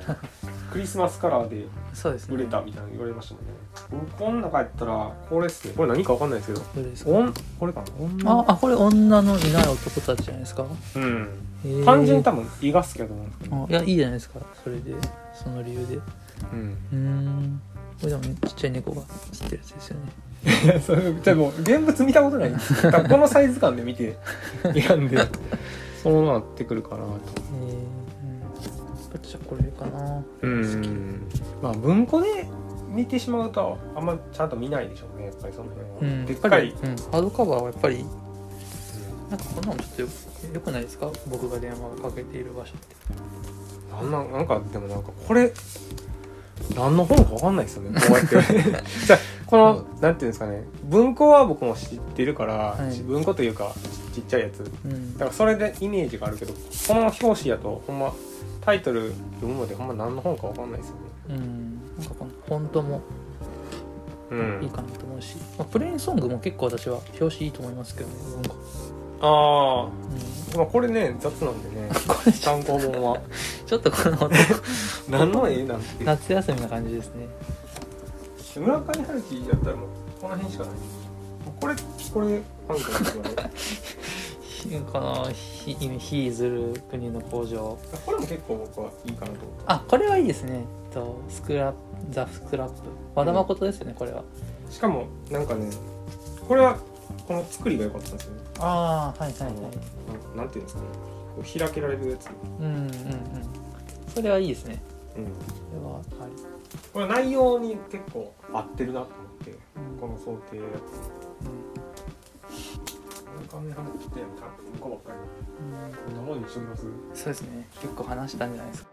あの クリスマスカラーでそうですね。売れたみたいなの言われましたもんね。僕この中やったらこれっすねこれ何かわかんないですけど。どれですか？おんこれかな？女ああこれ女のいない男たちじゃないですか？うん。単純に多分胃が好きだと思うんですけど、あいやいいじゃないですか。それでその理由で。うん。うーんこれでもねちっちゃい猫が写ってるやつですよね。いやそれじゃあもう現物見たことない。んですこのサイズ感で見て。選んでそうなってくるかな。とえー、うん。じゃあこれかな。うん。まあ文庫で見てしまうとあんまちゃんと見ないでしょうね。やっぱりその辺は、うん。でっかい、うん、ハードカバーはやっぱりなんかこんなのちょっとよよくないですか？僕が電話をかけている場所って。なんなんなんかでもなんかこれ何の本か分かんないですよね。こうやって。じゃあこのなんていうんですかね。文庫は僕も知ってるから、はい。文庫というかちっちゃいやつ。うん。だからそれでイメージがあるけどこの表紙やとほんまタイトル読むまでほんま何の本か分かんないですよね。うん。なんかこのフォントもうん。いいかなと思うし、まあ、プレーンソングも結構私は表紙いいと思いますけどね文庫、あうん、あまあこれね雑なんでね。これちょ単行本は。ちょっとこの 何の絵？なんて。夏休みな感じですね。村上春樹やったらもうこの辺しかない。これこれなんですよねひこのひひずる国の工場。これも結構僕はいいかなと思あこれはいいですね。えっとスクラップザ・スクラップ。和田誠ですよねこれは。しかもなんかねこれはこの作りが良かったんですよねああはいはいはい。なんていうんですかね。こう開けられるやつ。うんうんうん。それはいいですね。うん。これははい。これ内容に結構合ってるなと思ってうん。この想定。やつ村上春樹って文庫ばっかり。うん。こんなもんにしときます？そうですね。結構話したんじゃないですか